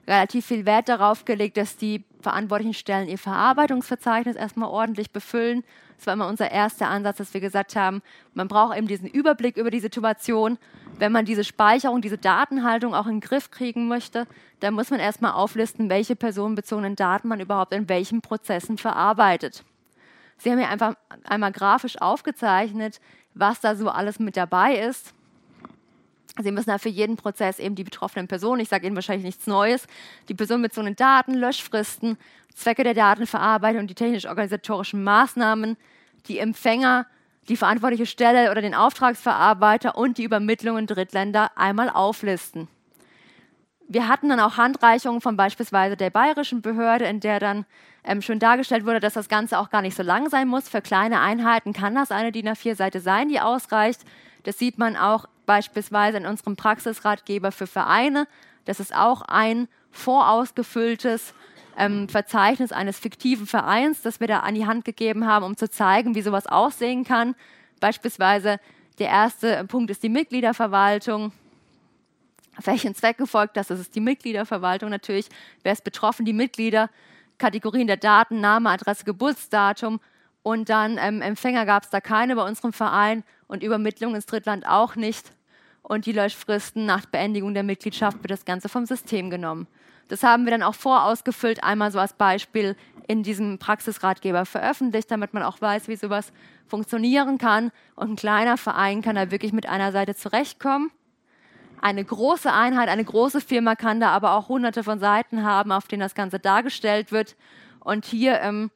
relativ viel Wert darauf gelegt, dass die verantwortlichen Stellen ihr Verarbeitungsverzeichnis erstmal ordentlich befüllen. Das war immer unser erster Ansatz, dass wir gesagt haben, man braucht eben diesen Überblick über die Situation. Wenn man diese Speicherung, diese Datenhaltung auch in den Griff kriegen möchte, dann muss man erstmal auflisten, welche personenbezogenen Daten man überhaupt in welchen Prozessen verarbeitet. Sie haben hier einfach einmal grafisch aufgezeichnet, was da so alles mit dabei ist. Sie müssen da für jeden Prozess eben die betroffenen Personen, ich sage Ihnen wahrscheinlich nichts Neues, die personenbezogenen Daten, Löschfristen, Zwecke der Datenverarbeitung und die technisch-organisatorischen Maßnahmen, die Empfänger, die verantwortliche Stelle oder den Auftragsverarbeiter und die Übermittlungen Drittländer einmal auflisten. Wir hatten dann auch Handreichungen von beispielsweise der bayerischen Behörde, in der dann ähm, schon dargestellt wurde, dass das Ganze auch gar nicht so lang sein muss. Für kleine Einheiten kann das eine DIN A4-Seite sein, die ausreicht. Das sieht man auch beispielsweise in unserem Praxisratgeber für Vereine. Das ist auch ein vorausgefülltes ähm, Verzeichnis eines fiktiven Vereins, das wir da an die Hand gegeben haben, um zu zeigen, wie sowas aussehen kann. Beispielsweise der erste Punkt ist die Mitgliederverwaltung. Auf welchen Zweck gefolgt das? Das ist die Mitgliederverwaltung natürlich. Wer ist betroffen? Die Mitglieder. Kategorien der Daten, Name, Adresse, Geburtsdatum. Und dann ähm, Empfänger gab es da keine bei unserem Verein und Übermittlung ins Drittland auch nicht. Und die Löschfristen nach Beendigung der Mitgliedschaft wird das Ganze vom System genommen. Das haben wir dann auch vorausgefüllt, einmal so als Beispiel in diesem Praxisratgeber veröffentlicht, damit man auch weiß, wie sowas funktionieren kann. Und ein kleiner Verein kann da wirklich mit einer Seite zurechtkommen. Eine große Einheit, eine große Firma kann da aber auch hunderte von Seiten haben, auf denen das Ganze dargestellt wird. Und hier ähm,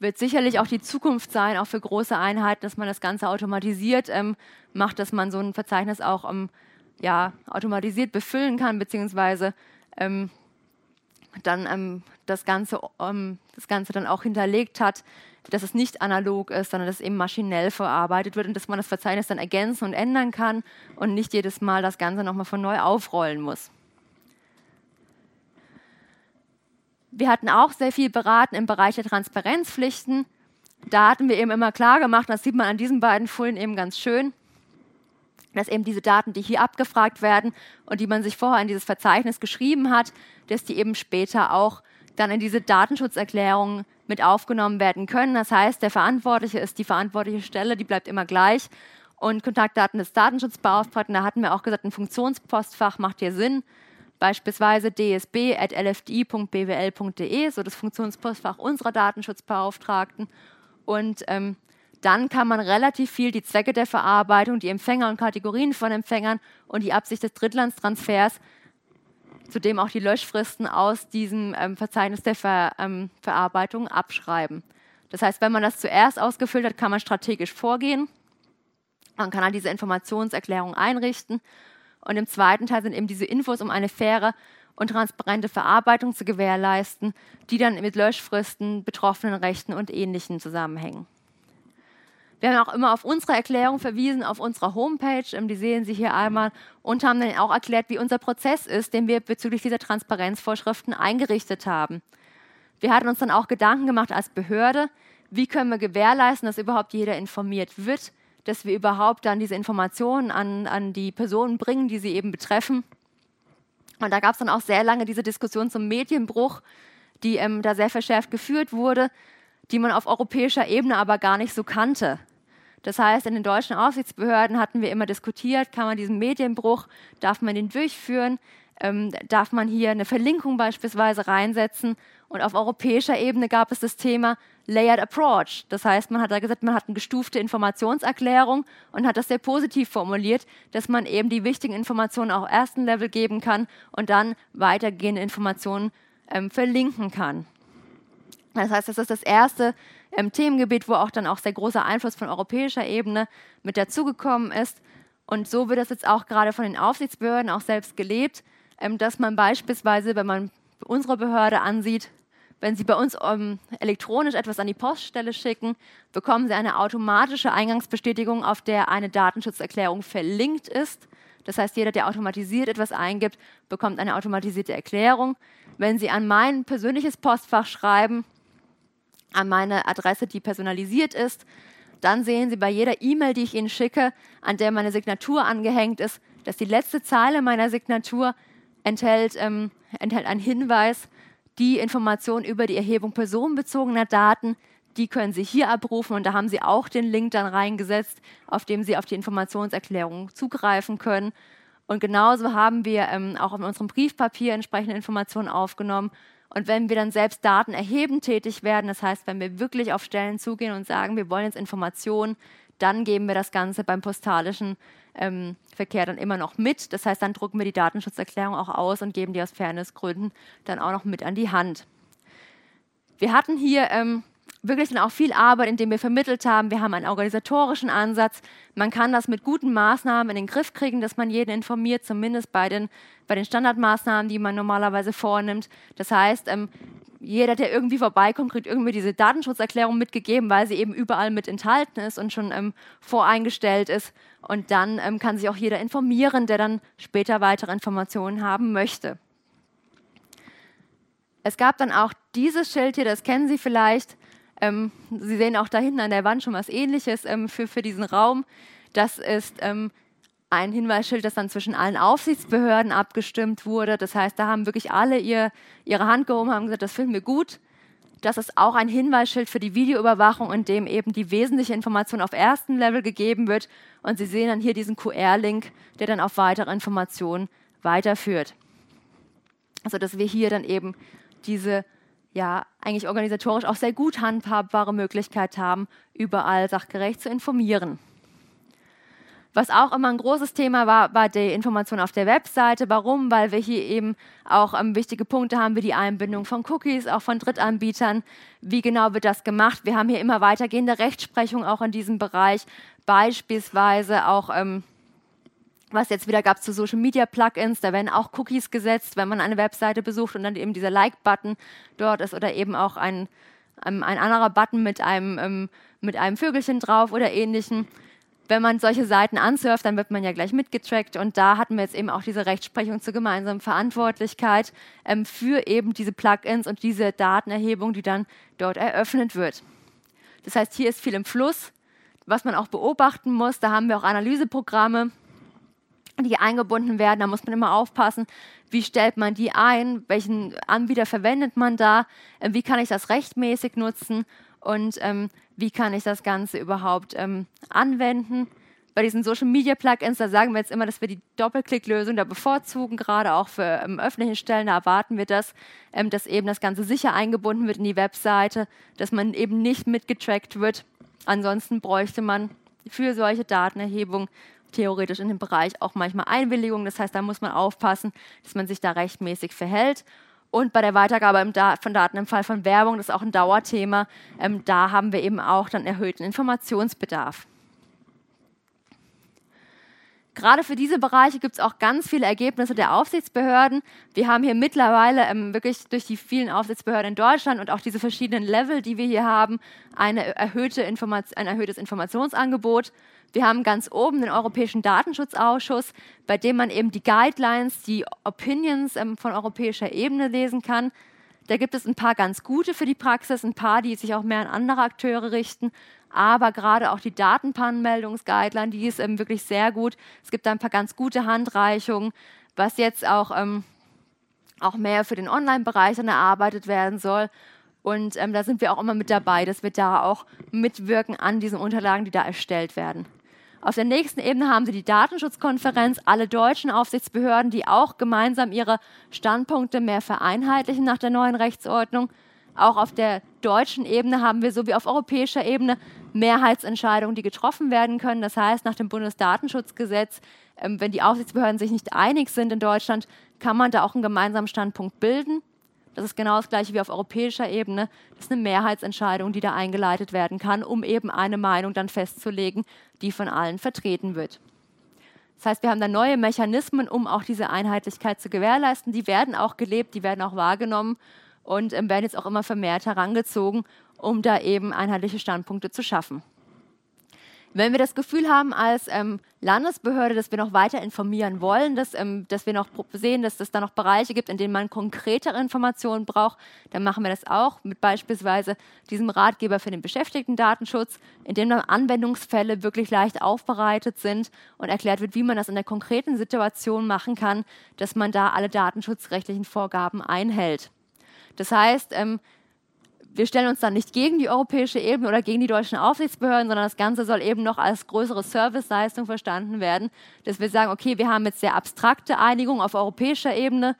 wird sicherlich auch die Zukunft sein, auch für große Einheiten, dass man das Ganze automatisiert ähm, macht, dass man so ein Verzeichnis auch ähm, ja, automatisiert befüllen kann, beziehungsweise ähm, dann ähm, das, Ganze, ähm, das Ganze dann auch hinterlegt hat, dass es nicht analog ist, sondern dass es eben maschinell verarbeitet wird und dass man das Verzeichnis dann ergänzen und ändern kann und nicht jedes Mal das Ganze nochmal von neu aufrollen muss. Wir hatten auch sehr viel beraten im Bereich der Transparenzpflichten. Da hatten wir eben immer klar gemacht, das sieht man an diesen beiden Folien eben ganz schön, dass eben diese Daten, die hier abgefragt werden und die man sich vorher in dieses Verzeichnis geschrieben hat, dass die eben später auch dann in diese Datenschutzerklärung mit aufgenommen werden können. Das heißt, der Verantwortliche ist die verantwortliche Stelle, die bleibt immer gleich. Und Kontaktdaten des Datenschutzbeauftragten, da hatten wir auch gesagt, ein Funktionspostfach macht hier Sinn. Beispielsweise dsb.lfdi.bwl.de, so das Funktionspostfach unserer Datenschutzbeauftragten. Und ähm, dann kann man relativ viel die Zwecke der Verarbeitung, die Empfänger und Kategorien von Empfängern und die Absicht des Drittlandstransfers, zudem auch die Löschfristen aus diesem ähm, Verzeichnis der Ver, ähm, Verarbeitung abschreiben. Das heißt, wenn man das zuerst ausgefüllt hat, kann man strategisch vorgehen. Man kann dann diese Informationserklärung einrichten. Und im zweiten Teil sind eben diese Infos, um eine faire und transparente Verarbeitung zu gewährleisten, die dann mit Löschfristen, betroffenen Rechten und Ähnlichem zusammenhängen. Wir haben auch immer auf unsere Erklärung verwiesen, auf unserer Homepage, ähm, die sehen Sie hier einmal, und haben dann auch erklärt, wie unser Prozess ist, den wir bezüglich dieser Transparenzvorschriften eingerichtet haben. Wir hatten uns dann auch Gedanken gemacht als Behörde, wie können wir gewährleisten, dass überhaupt jeder informiert wird, dass wir überhaupt dann diese Informationen an, an die Personen bringen, die sie eben betreffen. Und da gab es dann auch sehr lange diese Diskussion zum Medienbruch, die ähm, da sehr verschärft geführt wurde, die man auf europäischer Ebene aber gar nicht so kannte. Das heißt, in den deutschen Aufsichtsbehörden hatten wir immer diskutiert, kann man diesen Medienbruch, darf man den durchführen, ähm, darf man hier eine Verlinkung beispielsweise reinsetzen. Und auf europäischer Ebene gab es das Thema Layered Approach. Das heißt, man hat da gesagt, man hat eine gestufte Informationserklärung und hat das sehr positiv formuliert, dass man eben die wichtigen Informationen auch ersten Level geben kann und dann weitergehende Informationen ähm, verlinken kann. Das heißt, das ist das erste ähm, Themengebiet, wo auch dann auch sehr großer Einfluss von europäischer Ebene mit dazugekommen ist. Und so wird das jetzt auch gerade von den Aufsichtsbehörden auch selbst gelebt, ähm, dass man beispielsweise, wenn man unsere Behörde ansieht, wenn Sie bei uns ähm, elektronisch etwas an die Poststelle schicken, bekommen Sie eine automatische Eingangsbestätigung, auf der eine Datenschutzerklärung verlinkt ist. Das heißt, jeder, der automatisiert etwas eingibt, bekommt eine automatisierte Erklärung. Wenn Sie an mein persönliches Postfach schreiben, an meine Adresse, die personalisiert ist. Dann sehen Sie bei jeder E-Mail, die ich Ihnen schicke, an der meine Signatur angehängt ist, dass die letzte Zeile meiner Signatur enthält, ähm, enthält einen Hinweis, die Information über die Erhebung personenbezogener Daten, die können Sie hier abrufen und da haben Sie auch den Link dann reingesetzt, auf dem Sie auf die Informationserklärung zugreifen können. Und genauso haben wir ähm, auch in unserem Briefpapier entsprechende Informationen aufgenommen und wenn wir dann selbst Daten erheben tätig werden, das heißt, wenn wir wirklich auf Stellen zugehen und sagen, wir wollen jetzt Informationen, dann geben wir das Ganze beim postalischen ähm, Verkehr dann immer noch mit. Das heißt, dann drucken wir die Datenschutzerklärung auch aus und geben die aus Fairnessgründen dann auch noch mit an die Hand. Wir hatten hier ähm, wirklich dann auch viel Arbeit, indem wir vermittelt haben. Wir haben einen organisatorischen Ansatz. Man kann das mit guten Maßnahmen in den Griff kriegen, dass man jeden informiert, zumindest bei den, bei den Standardmaßnahmen, die man normalerweise vornimmt. Das heißt, ähm, jeder, der irgendwie vorbeikommt, kriegt irgendwie diese Datenschutzerklärung mitgegeben, weil sie eben überall mit enthalten ist und schon ähm, voreingestellt ist. Und dann ähm, kann sich auch jeder informieren, der dann später weitere Informationen haben möchte. Es gab dann auch dieses Schild hier, das kennen Sie vielleicht. Ähm, Sie sehen auch da hinten an der Wand schon was Ähnliches ähm, für, für diesen Raum. Das ist ähm, ein Hinweisschild, das dann zwischen allen Aufsichtsbehörden abgestimmt wurde. Das heißt, da haben wirklich alle ihr, ihre Hand gehoben, haben gesagt, das finden wir gut. Das ist auch ein Hinweisschild für die Videoüberwachung, in dem eben die wesentliche Information auf ersten Level gegeben wird. Und Sie sehen dann hier diesen QR-Link, der dann auf weitere Informationen weiterführt. Also dass wir hier dann eben diese ja eigentlich organisatorisch auch sehr gut handhabbare Möglichkeit haben, überall sachgerecht zu informieren. Was auch immer ein großes Thema war, war die Information auf der Webseite. Warum? Weil wir hier eben auch ähm, wichtige Punkte haben, wie die Einbindung von Cookies, auch von Drittanbietern. Wie genau wird das gemacht? Wir haben hier immer weitergehende Rechtsprechung auch in diesem Bereich. Beispielsweise auch ähm, was jetzt wieder gab zu Social Media Plugins, da werden auch Cookies gesetzt, wenn man eine Webseite besucht und dann eben dieser Like-Button dort ist oder eben auch ein, ein, ein anderer Button mit einem, ähm, mit einem Vögelchen drauf oder ähnlichem. Wenn man solche Seiten ansurft, dann wird man ja gleich mitgetrackt und da hatten wir jetzt eben auch diese Rechtsprechung zur gemeinsamen Verantwortlichkeit ähm, für eben diese Plugins und diese Datenerhebung, die dann dort eröffnet wird. Das heißt, hier ist viel im Fluss, was man auch beobachten muss. Da haben wir auch Analyseprogramme, die eingebunden werden. Da muss man immer aufpassen, wie stellt man die ein, welchen Anbieter verwendet man da, äh, wie kann ich das rechtmäßig nutzen und ähm, wie kann ich das Ganze überhaupt ähm, anwenden. Bei diesen Social Media Plugins, da sagen wir jetzt immer, dass wir die Doppelklicklösung da bevorzugen, gerade auch für ähm, öffentliche Stellen, da erwarten wir das, ähm, dass eben das Ganze sicher eingebunden wird in die Webseite, dass man eben nicht mitgetrackt wird. Ansonsten bräuchte man für solche Datenerhebung theoretisch in dem Bereich auch manchmal Einwilligung. Das heißt, da muss man aufpassen, dass man sich da rechtmäßig verhält. Und bei der Weitergabe von Daten im Fall von Werbung, das ist auch ein Dauerthema, ähm, da haben wir eben auch dann erhöhten Informationsbedarf. Gerade für diese Bereiche gibt es auch ganz viele Ergebnisse der Aufsichtsbehörden. Wir haben hier mittlerweile ähm, wirklich durch die vielen Aufsichtsbehörden in Deutschland und auch diese verschiedenen Level, die wir hier haben, erhöhte ein erhöhtes Informationsangebot. Wir haben ganz oben den Europäischen Datenschutzausschuss, bei dem man eben die Guidelines, die Opinions ähm, von europäischer Ebene lesen kann. Da gibt es ein paar ganz gute für die Praxis, ein paar, die sich auch mehr an andere Akteure richten. Aber gerade auch die Datenpannenmeldungsguideline, die ist ähm, wirklich sehr gut. Es gibt da ein paar ganz gute Handreichungen, was jetzt auch, ähm, auch mehr für den Online-Bereich dann erarbeitet werden soll. Und ähm, da sind wir auch immer mit dabei, dass wir da auch mitwirken an diesen Unterlagen, die da erstellt werden. Auf der nächsten Ebene haben Sie die Datenschutzkonferenz, alle deutschen Aufsichtsbehörden, die auch gemeinsam ihre Standpunkte mehr vereinheitlichen nach der neuen Rechtsordnung. Auch auf der deutschen Ebene haben wir sowie auf europäischer Ebene Mehrheitsentscheidungen, die getroffen werden können. Das heißt, nach dem Bundesdatenschutzgesetz, ähm, wenn die Aufsichtsbehörden sich nicht einig sind in Deutschland, kann man da auch einen gemeinsamen Standpunkt bilden. Das ist genau das gleiche wie auf europäischer Ebene. Das ist eine Mehrheitsentscheidung, die da eingeleitet werden kann, um eben eine Meinung dann festzulegen, die von allen vertreten wird. Das heißt, wir haben da neue Mechanismen, um auch diese Einheitlichkeit zu gewährleisten. Die werden auch gelebt, die werden auch wahrgenommen und ähm, werden jetzt auch immer vermehrt herangezogen, um da eben einheitliche Standpunkte zu schaffen. Wenn wir das Gefühl haben als ähm, Landesbehörde, dass wir noch weiter informieren wollen, dass, ähm, dass wir noch sehen, dass es da noch Bereiche gibt, in denen man konkretere Informationen braucht, dann machen wir das auch mit beispielsweise diesem Ratgeber für den Beschäftigten-Datenschutz, in dem dann Anwendungsfälle wirklich leicht aufbereitet sind und erklärt wird, wie man das in der konkreten Situation machen kann, dass man da alle datenschutzrechtlichen Vorgaben einhält. Das heißt, ähm, wir stellen uns dann nicht gegen die europäische Ebene oder gegen die deutschen Aufsichtsbehörden, sondern das Ganze soll eben noch als größere Serviceleistung verstanden werden, dass wir sagen, okay, wir haben jetzt sehr abstrakte Einigungen auf europäischer Ebene.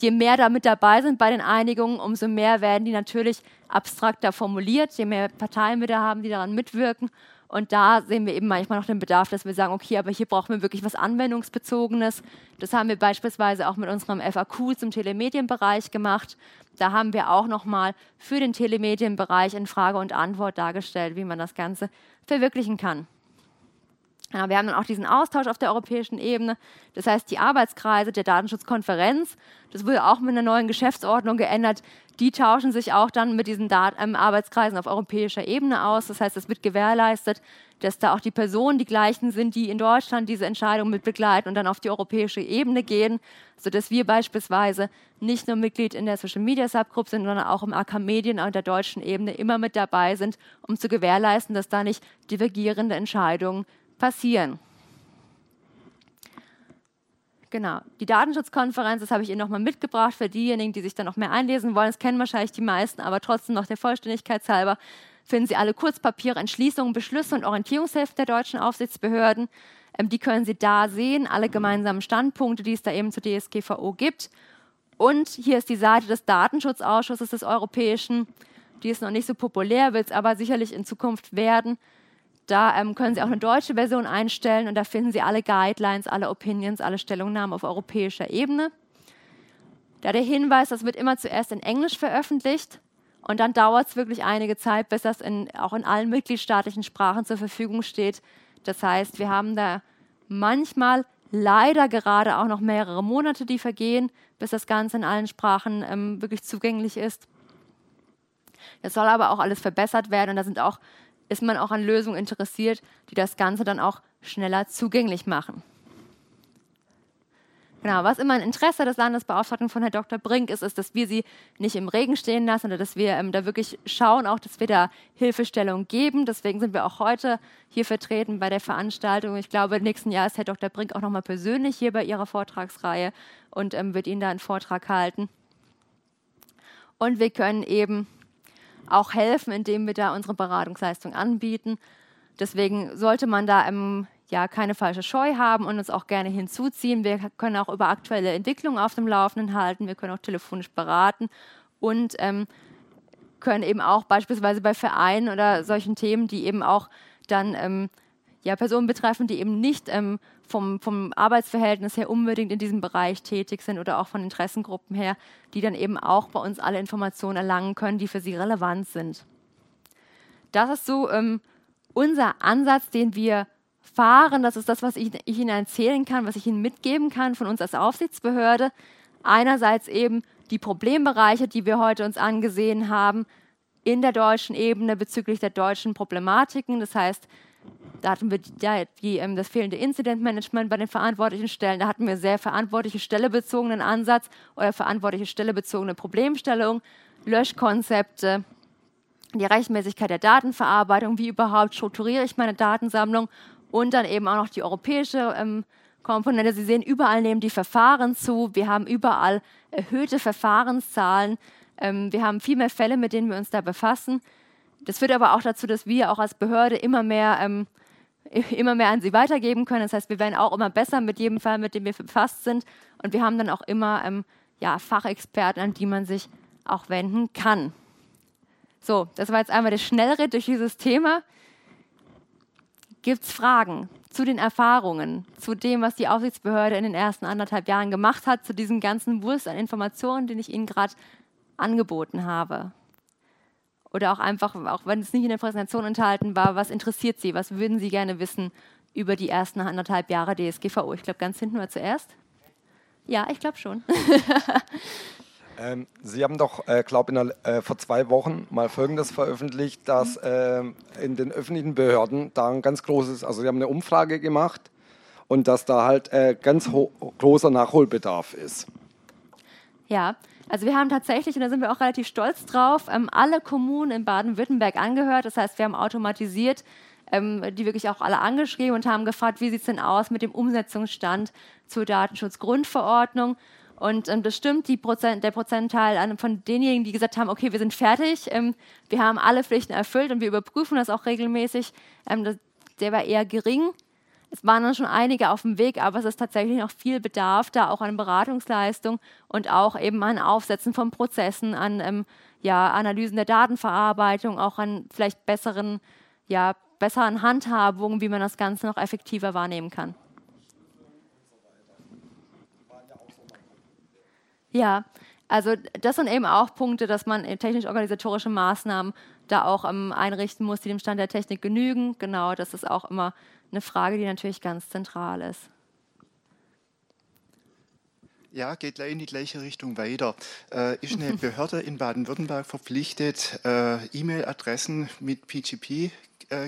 Je mehr da mit dabei sind bei den Einigungen, umso mehr werden die natürlich abstrakter formuliert, je mehr Parteien wir da haben, die daran mitwirken. Und da sehen wir eben manchmal noch den Bedarf, dass wir sagen, okay, aber hier brauchen wir wirklich was Anwendungsbezogenes. Das haben wir beispielsweise auch mit unserem FAQ zum Telemedienbereich gemacht. Da haben wir auch nochmal für den Telemedienbereich in Frage und Antwort dargestellt, wie man das Ganze verwirklichen kann. Ja, wir haben dann auch diesen Austausch auf der europäischen Ebene. Das heißt, die Arbeitskreise der Datenschutzkonferenz, das wurde auch mit einer neuen Geschäftsordnung geändert, die tauschen sich auch dann mit diesen Dat ähm, Arbeitskreisen auf europäischer Ebene aus. Das heißt, es wird gewährleistet, dass da auch die Personen die gleichen sind, die in Deutschland diese Entscheidung mit begleiten und dann auf die europäische Ebene gehen, sodass wir beispielsweise nicht nur Mitglied in der Social Media Subgroup sind, sondern auch im AK Medien und der deutschen Ebene immer mit dabei sind, um zu gewährleisten, dass da nicht divergierende Entscheidungen passieren. Genau, die Datenschutzkonferenz, das habe ich Ihnen nochmal mitgebracht für diejenigen, die sich da noch mehr einlesen wollen. Das kennen wahrscheinlich die meisten, aber trotzdem noch der Vollständigkeit halber finden Sie alle Kurzpapiere, Entschließungen, Beschlüsse und Orientierungshilfen der deutschen Aufsichtsbehörden. Ähm, die können Sie da sehen, alle gemeinsamen Standpunkte, die es da eben zur DSGVO gibt. Und hier ist die Seite des Datenschutzausschusses des Europäischen. Die ist noch nicht so populär, wird es aber sicherlich in Zukunft werden. Da ähm, können Sie auch eine deutsche Version einstellen und da finden Sie alle Guidelines, alle Opinions, alle Stellungnahmen auf europäischer Ebene. Da der Hinweis, das wird immer zuerst in Englisch veröffentlicht und dann dauert es wirklich einige Zeit, bis das in, auch in allen mitgliedstaatlichen Sprachen zur Verfügung steht. Das heißt, wir haben da manchmal leider gerade auch noch mehrere Monate, die vergehen, bis das Ganze in allen Sprachen ähm, wirklich zugänglich ist. Das soll aber auch alles verbessert werden und da sind auch, ist man auch an Lösungen interessiert, die das Ganze dann auch schneller zugänglich machen. Genau, was immer ein Interesse des Landesbeauftragten von Herrn Dr. Brink ist, ist, dass wir sie nicht im Regen stehen lassen oder dass wir ähm, da wirklich schauen, auch dass wir da Hilfestellung geben. Deswegen sind wir auch heute hier vertreten bei der Veranstaltung. Ich glaube, nächsten Jahr ist Herr Dr. Brink auch nochmal persönlich hier bei Ihrer Vortragsreihe und ähm, wird Ihnen da einen Vortrag halten. Und wir können eben auch helfen, indem wir da unsere Beratungsleistung anbieten. Deswegen sollte man da im ja, keine falsche Scheu haben und uns auch gerne hinzuziehen. Wir können auch über aktuelle Entwicklungen auf dem Laufenden halten. Wir können auch telefonisch beraten und ähm, können eben auch beispielsweise bei Vereinen oder solchen Themen, die eben auch dann ähm, ja, Personen betreffen, die eben nicht ähm, vom, vom Arbeitsverhältnis her unbedingt in diesem Bereich tätig sind oder auch von Interessengruppen her, die dann eben auch bei uns alle Informationen erlangen können, die für sie relevant sind. Das ist so ähm, unser Ansatz, den wir fahren. Das ist das, was ich, ich Ihnen erzählen kann, was ich Ihnen mitgeben kann von uns als Aufsichtsbehörde. Einerseits eben die Problembereiche, die wir heute uns angesehen haben, in der deutschen Ebene bezüglich der deutschen Problematiken. Das heißt, da hatten wir ja, die, ähm, das fehlende Incident-Management bei den verantwortlichen Stellen. Da hatten wir sehr verantwortliche stellebezogenen Ansatz oder verantwortliche stellebezogene Problemstellung, Löschkonzepte, die Rechtmäßigkeit der Datenverarbeitung, wie überhaupt strukturiere ich meine Datensammlung und dann eben auch noch die europäische ähm, Komponente. Sie sehen, überall nehmen die Verfahren zu. Wir haben überall erhöhte Verfahrenszahlen. Ähm, wir haben viel mehr Fälle, mit denen wir uns da befassen. Das führt aber auch dazu, dass wir auch als Behörde immer mehr, ähm, immer mehr an sie weitergeben können. Das heißt, wir werden auch immer besser mit jedem Fall, mit dem wir befasst sind. Und wir haben dann auch immer ähm, ja, Fachexperten, an die man sich auch wenden kann. So, das war jetzt einmal der Schnellritt durch dieses Thema. Gibt es Fragen zu den Erfahrungen, zu dem, was die Aufsichtsbehörde in den ersten anderthalb Jahren gemacht hat, zu diesem ganzen Wurst an Informationen, den ich Ihnen gerade angeboten habe? Oder auch einfach, auch wenn es nicht in der Präsentation enthalten war, was interessiert Sie? Was würden Sie gerne wissen über die ersten anderthalb Jahre DSGVO? Ich glaube, ganz hinten war zuerst. Ja, ich glaube schon. Ähm, Sie haben doch, äh, glaube äh, vor zwei Wochen mal Folgendes veröffentlicht, dass äh, in den öffentlichen Behörden da ein ganz großes, also Sie haben eine Umfrage gemacht und dass da halt äh, ganz großer Nachholbedarf ist. Ja, also wir haben tatsächlich, und da sind wir auch relativ stolz drauf, ähm, alle Kommunen in Baden-Württemberg angehört. Das heißt, wir haben automatisiert ähm, die wirklich auch alle angeschrieben und haben gefragt, wie sieht es denn aus mit dem Umsetzungsstand zur Datenschutzgrundverordnung. Und ähm, das stimmt, Prozent, der Prozentteil von denjenigen, die gesagt haben, okay, wir sind fertig, ähm, wir haben alle Pflichten erfüllt und wir überprüfen das auch regelmäßig, ähm, das, der war eher gering. Es waren dann schon einige auf dem Weg, aber es ist tatsächlich noch viel Bedarf da auch an Beratungsleistung und auch eben an Aufsetzen von Prozessen, an ähm, ja, Analysen der Datenverarbeitung, auch an vielleicht besseren, ja, besseren Handhabungen, wie man das Ganze noch effektiver wahrnehmen kann. Ja, also das sind eben auch Punkte, dass man technisch-organisatorische Maßnahmen da auch ähm, einrichten muss, die dem Stand der Technik genügen. Genau, das ist auch immer eine Frage, die natürlich ganz zentral ist. Ja, geht gleich in die gleiche Richtung weiter. Äh, ist eine Behörde in Baden-Württemberg verpflichtet, äh, E-Mail-Adressen mit PGP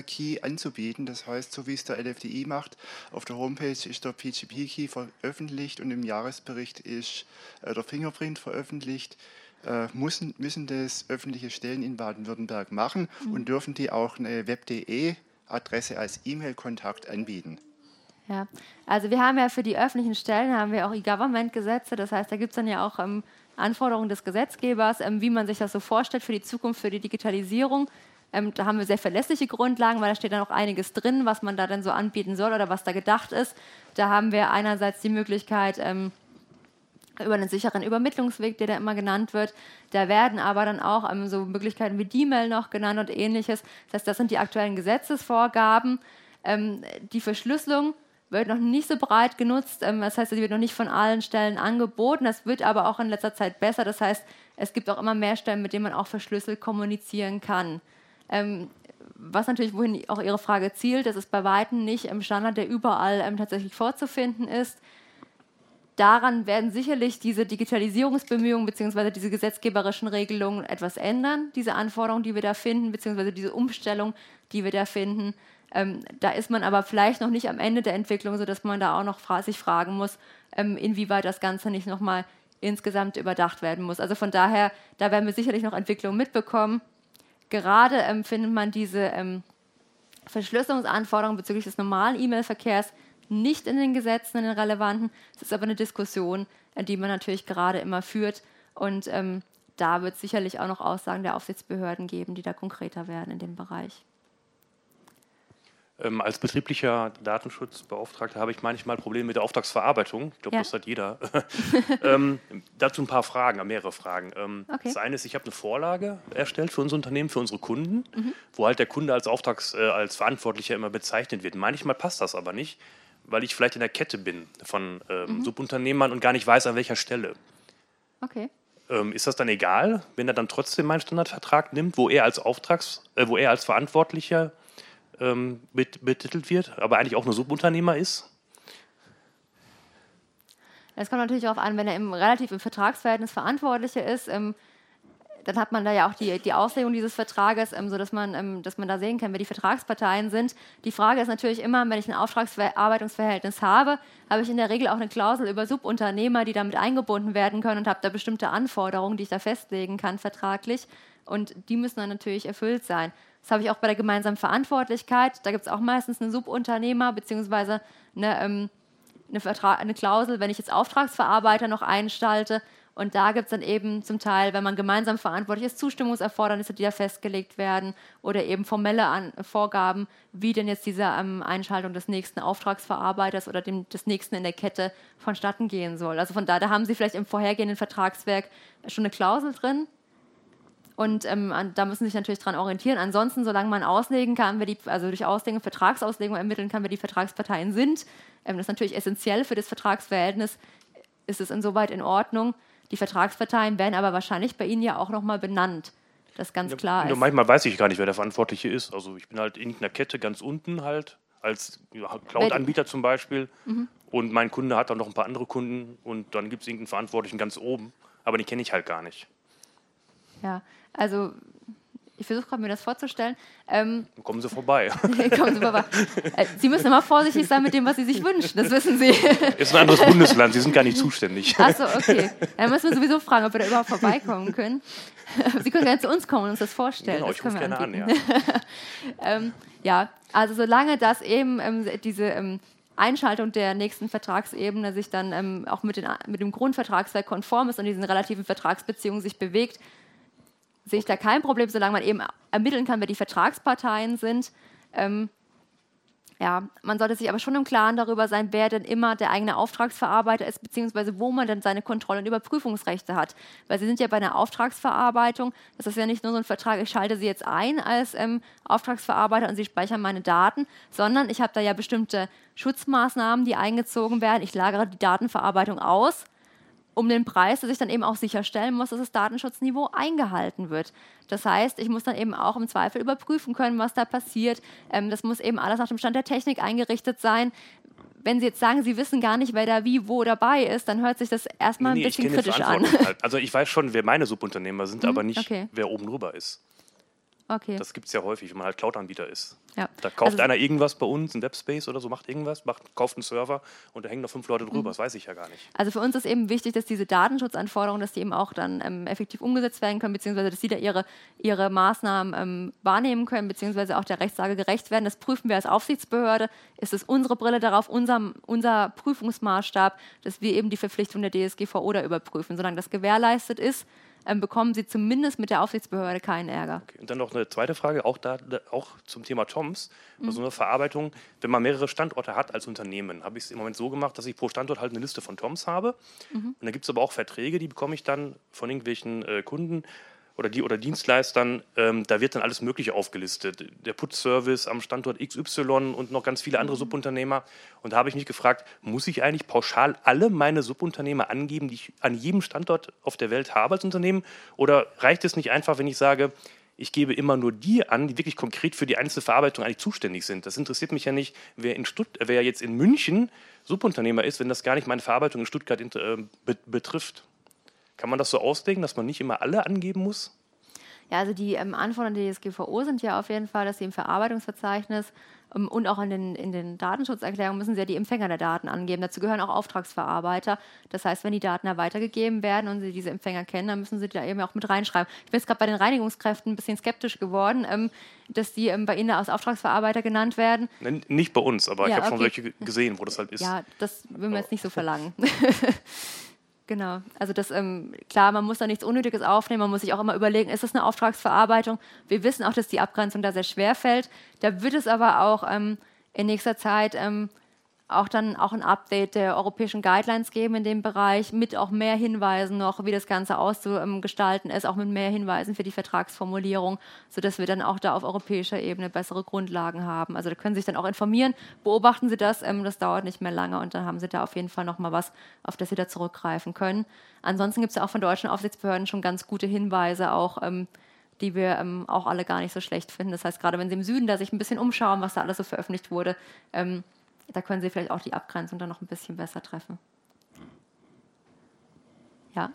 Key anzubieten. Das heißt, so wie es der LFDI macht, auf der Homepage ist der PGP-Key veröffentlicht und im Jahresbericht ist äh, der Fingerprint veröffentlicht. Äh, müssen, müssen das öffentliche Stellen in Baden-Württemberg machen mhm. und dürfen die auch eine Web.de-Adresse als E-Mail-Kontakt anbieten. Ja, also wir haben ja für die öffentlichen Stellen haben wir auch E-Government-Gesetze, das heißt, da gibt es dann ja auch ähm, Anforderungen des Gesetzgebers, ähm, wie man sich das so vorstellt für die Zukunft, für die Digitalisierung. Ähm, da haben wir sehr verlässliche Grundlagen, weil da steht dann auch einiges drin, was man da dann so anbieten soll oder was da gedacht ist. Da haben wir einerseits die Möglichkeit, ähm, über einen sicheren Übermittlungsweg, der da immer genannt wird. Da werden aber dann auch ähm, so Möglichkeiten wie D-Mail noch genannt und ähnliches. Das heißt, das sind die aktuellen Gesetzesvorgaben. Ähm, die Verschlüsselung wird noch nicht so breit genutzt. Ähm, das heißt, sie wird noch nicht von allen Stellen angeboten. Das wird aber auch in letzter Zeit besser. Das heißt, es gibt auch immer mehr Stellen, mit denen man auch verschlüsselt kommunizieren kann. Ähm, was natürlich, wohin auch Ihre Frage zielt, das ist bei Weitem nicht im Standard, der überall ähm, tatsächlich vorzufinden ist. Daran werden sicherlich diese Digitalisierungsbemühungen bzw. diese gesetzgeberischen Regelungen etwas ändern, diese Anforderungen, die wir da finden, bzw. diese Umstellung, die wir da finden. Ähm, da ist man aber vielleicht noch nicht am Ende der Entwicklung, sodass man da auch noch fra sich fragen muss, ähm, inwieweit das Ganze nicht nochmal insgesamt überdacht werden muss. Also von daher, da werden wir sicherlich noch Entwicklungen mitbekommen. Gerade ähm, findet man diese ähm, Verschlüsselungsanforderungen bezüglich des normalen E-Mail-Verkehrs nicht in den Gesetzen, in den relevanten. Es ist aber eine Diskussion, äh, die man natürlich gerade immer führt. Und ähm, da wird es sicherlich auch noch Aussagen der Aufsichtsbehörden geben, die da konkreter werden in dem Bereich. Ähm, als betrieblicher Datenschutzbeauftragter habe ich manchmal Probleme mit der Auftragsverarbeitung. Ich glaube, ja. das hat jeder. ähm, dazu ein paar Fragen, mehrere Fragen. Ähm, okay. Das eine ist, ich habe eine Vorlage erstellt für unser Unternehmen, für unsere Kunden, mhm. wo halt der Kunde als Auftrags-, äh, als Verantwortlicher immer bezeichnet wird. Manchmal passt das aber nicht, weil ich vielleicht in der Kette bin von ähm, mhm. Subunternehmern und gar nicht weiß, an welcher Stelle. Okay. Ähm, ist das dann egal, wenn er dann trotzdem meinen Standardvertrag nimmt, wo er als Auftrags-, äh, wo er als Verantwortlicher ähm, betitelt wird, aber eigentlich auch nur Subunternehmer ist? Es kommt natürlich darauf an, wenn er im, relativ im Vertragsverhältnis Verantwortlicher ist, ähm, dann hat man da ja auch die, die Auslegung dieses Vertrages, ähm, sodass man, ähm, dass man da sehen kann, wer die Vertragsparteien sind. Die Frage ist natürlich immer, wenn ich ein Auftragsarbeitungsverhältnis habe, habe ich in der Regel auch eine Klausel über Subunternehmer, die damit eingebunden werden können und habe da bestimmte Anforderungen, die ich da festlegen kann vertraglich. Und die müssen dann natürlich erfüllt sein. Das habe ich auch bei der gemeinsamen Verantwortlichkeit. Da gibt es auch meistens einen Subunternehmer beziehungsweise eine, ähm, eine, eine Klausel, wenn ich jetzt Auftragsverarbeiter noch einstalte. Und da gibt es dann eben zum Teil, wenn man gemeinsam verantwortlich ist, Zustimmungserfordernisse, die da festgelegt werden oder eben formelle An Vorgaben, wie denn jetzt diese ähm, Einschaltung des nächsten Auftragsverarbeiters oder dem, des nächsten in der Kette vonstatten gehen soll. Also von da, da haben Sie vielleicht im vorhergehenden Vertragswerk schon eine Klausel drin, und ähm, da müssen Sie sich natürlich dran orientieren. Ansonsten, solange man auslegen kann, wer die, also durch Auslegung, Vertragsauslegung ermitteln kann, wer die Vertragsparteien sind, ähm, das ist natürlich essentiell für das Vertragsverhältnis, ist es insoweit in Ordnung. Die Vertragsparteien werden aber wahrscheinlich bei Ihnen ja auch nochmal benannt. Das ganz klar ja, ist. Manchmal weiß ich gar nicht, wer der Verantwortliche ist. Also ich bin halt in einer Kette ganz unten halt, als Cloud-Anbieter zum Beispiel. Mhm. Und mein Kunde hat dann noch ein paar andere Kunden und dann gibt es irgendeinen Verantwortlichen ganz oben. Aber den kenne ich halt gar nicht. Ja, also ich versuche gerade mir das vorzustellen. Ähm, kommen Sie vorbei. kommen Sie vorbei. Äh, Sie müssen immer vorsichtig sein mit dem, was Sie sich wünschen, das wissen Sie. Ist ein anderes Bundesland, Sie sind gar nicht zuständig. Achso, okay. Dann müssen wir sowieso fragen, ob wir da überhaupt vorbeikommen können. Sie können gerne zu uns kommen und uns das vorstellen. Genau, das ich rufe gerne anbieten. an, ja. ähm, ja, also solange das eben ähm, diese ähm, Einschaltung der nächsten Vertragsebene sich dann ähm, auch mit, den, mit dem Grundvertragswerk konform ist und diesen relativen Vertragsbeziehungen sich bewegt, sehe ich da kein Problem, solange man eben ermitteln kann, wer die Vertragsparteien sind. Ähm, ja, man sollte sich aber schon im Klaren darüber sein, wer denn immer der eigene Auftragsverarbeiter ist, beziehungsweise wo man denn seine Kontroll- und Überprüfungsrechte hat. Weil Sie sind ja bei einer Auftragsverarbeitung, das ist ja nicht nur so ein Vertrag, ich schalte Sie jetzt ein als ähm, Auftragsverarbeiter und Sie speichern meine Daten, sondern ich habe da ja bestimmte Schutzmaßnahmen, die eingezogen werden. Ich lagere die Datenverarbeitung aus um den Preis, dass ich dann eben auch sicherstellen muss, dass das Datenschutzniveau eingehalten wird. Das heißt, ich muss dann eben auch im Zweifel überprüfen können, was da passiert. Ähm, das muss eben alles nach dem Stand der Technik eingerichtet sein. Wenn Sie jetzt sagen, Sie wissen gar nicht, wer da wie, wo dabei ist, dann hört sich das erstmal nee, ein bisschen kritisch an. Halt. Also ich weiß schon, wer meine Subunternehmer sind, hm, aber nicht, okay. wer oben drüber ist. Okay. Das gibt es ja häufig, wenn man halt Cloud-Anbieter ist. Ja. Da kauft also, einer irgendwas bei uns, ein Webspace oder so, macht irgendwas, macht, kauft einen Server und da hängen noch fünf Leute drüber. Mhm. Das weiß ich ja gar nicht. Also für uns ist eben wichtig, dass diese Datenschutzanforderungen, dass die eben auch dann ähm, effektiv umgesetzt werden können, beziehungsweise dass sie da ihre, ihre Maßnahmen ähm, wahrnehmen können, beziehungsweise auch der Rechtslage gerecht werden. Das prüfen wir als Aufsichtsbehörde. Ist es unsere Brille darauf, unser, unser Prüfungsmaßstab, dass wir eben die Verpflichtung der DSGVO da überprüfen. Solange das gewährleistet ist, bekommen sie zumindest mit der Aufsichtsbehörde keinen Ärger. Okay. Und dann noch eine zweite Frage, auch, da, auch zum Thema TOMS, mhm. also eine Verarbeitung. Wenn man mehrere Standorte hat als Unternehmen, habe ich es im Moment so gemacht, dass ich pro Standort halt eine Liste von TOMS habe. Mhm. Und da gibt es aber auch Verträge, die bekomme ich dann von irgendwelchen äh, Kunden oder die oder Dienstleistern, ähm, da wird dann alles Mögliche aufgelistet. Der Putzservice am Standort XY und noch ganz viele andere mhm. Subunternehmer. Und da habe ich mich gefragt, muss ich eigentlich pauschal alle meine Subunternehmer angeben, die ich an jedem Standort auf der Welt habe als Unternehmen? Oder reicht es nicht einfach, wenn ich sage, ich gebe immer nur die an, die wirklich konkret für die Einzelverarbeitung eigentlich zuständig sind. Das interessiert mich ja nicht, wer, in Stutt wer jetzt in München Subunternehmer ist, wenn das gar nicht meine Verarbeitung in Stuttgart äh, betrifft. Kann man das so auslegen, dass man nicht immer alle angeben muss? Ja, also die ähm, Anforderungen der DSGVO sind ja auf jeden Fall, dass sie im Verarbeitungsverzeichnis ähm, und auch in den, in den Datenschutzerklärungen müssen sie ja die Empfänger der Daten angeben. Dazu gehören auch Auftragsverarbeiter. Das heißt, wenn die Daten da weitergegeben werden und sie diese Empfänger kennen, dann müssen sie da eben auch mit reinschreiben. Ich bin jetzt gerade bei den Reinigungskräften ein bisschen skeptisch geworden, ähm, dass die ähm, bei Ihnen als Auftragsverarbeiter genannt werden. Nicht bei uns, aber ja, ich habe okay. schon welche gesehen, wo das halt ist. Ja, das will man jetzt nicht so verlangen. Genau. Also das, ähm, klar, man muss da nichts Unnötiges aufnehmen, man muss sich auch immer überlegen, ist das eine Auftragsverarbeitung? Wir wissen auch, dass die Abgrenzung da sehr schwer fällt. Da wird es aber auch ähm, in nächster Zeit ähm, auch dann auch ein Update der europäischen Guidelines geben in dem Bereich, mit auch mehr Hinweisen noch, wie das Ganze auszugestalten ist, auch mit mehr Hinweisen für die Vertragsformulierung, sodass wir dann auch da auf europäischer Ebene bessere Grundlagen haben. Also da können Sie sich dann auch informieren, beobachten Sie das, ähm, das dauert nicht mehr lange und dann haben Sie da auf jeden Fall nochmal was, auf das Sie da zurückgreifen können. Ansonsten gibt es ja auch von deutschen Aufsichtsbehörden schon ganz gute Hinweise, auch ähm, die wir ähm, auch alle gar nicht so schlecht finden. Das heißt, gerade wenn Sie im Süden da sich ein bisschen umschauen, was da alles so veröffentlicht wurde, ähm, da können Sie vielleicht auch die Abgrenzung dann noch ein bisschen besser treffen. Ja?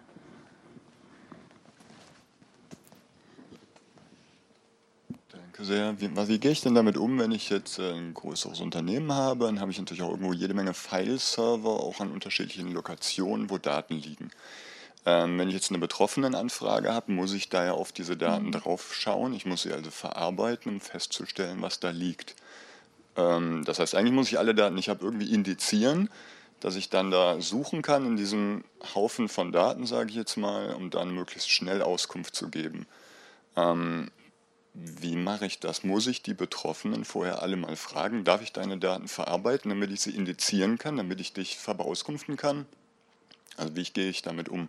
Danke sehr. Wie, wie, gehe ich denn damit um, wenn ich jetzt äh, ein größeres Unternehmen habe? Dann habe ich natürlich auch irgendwo jede Menge File-Server, auch an unterschiedlichen Lokationen, wo Daten liegen. Ähm, wenn ich jetzt eine Betroffenenanfrage habe, muss ich da ja auf diese Daten mhm. drauf schauen. Ich muss sie also verarbeiten, um festzustellen, was da liegt. Ähm, das heißt, eigentlich muss ich alle Daten, ich habe irgendwie indizieren, dass ich dann da suchen kann in diesem Haufen von Daten, sage ich jetzt mal, um dann möglichst schnell Auskunft zu geben. Ähm, wie mache ich das? Muss ich die Betroffenen vorher alle mal fragen, darf ich deine Daten verarbeiten, damit ich sie indizieren kann, damit ich dich verbeauskunften kann? Also wie gehe ich damit um?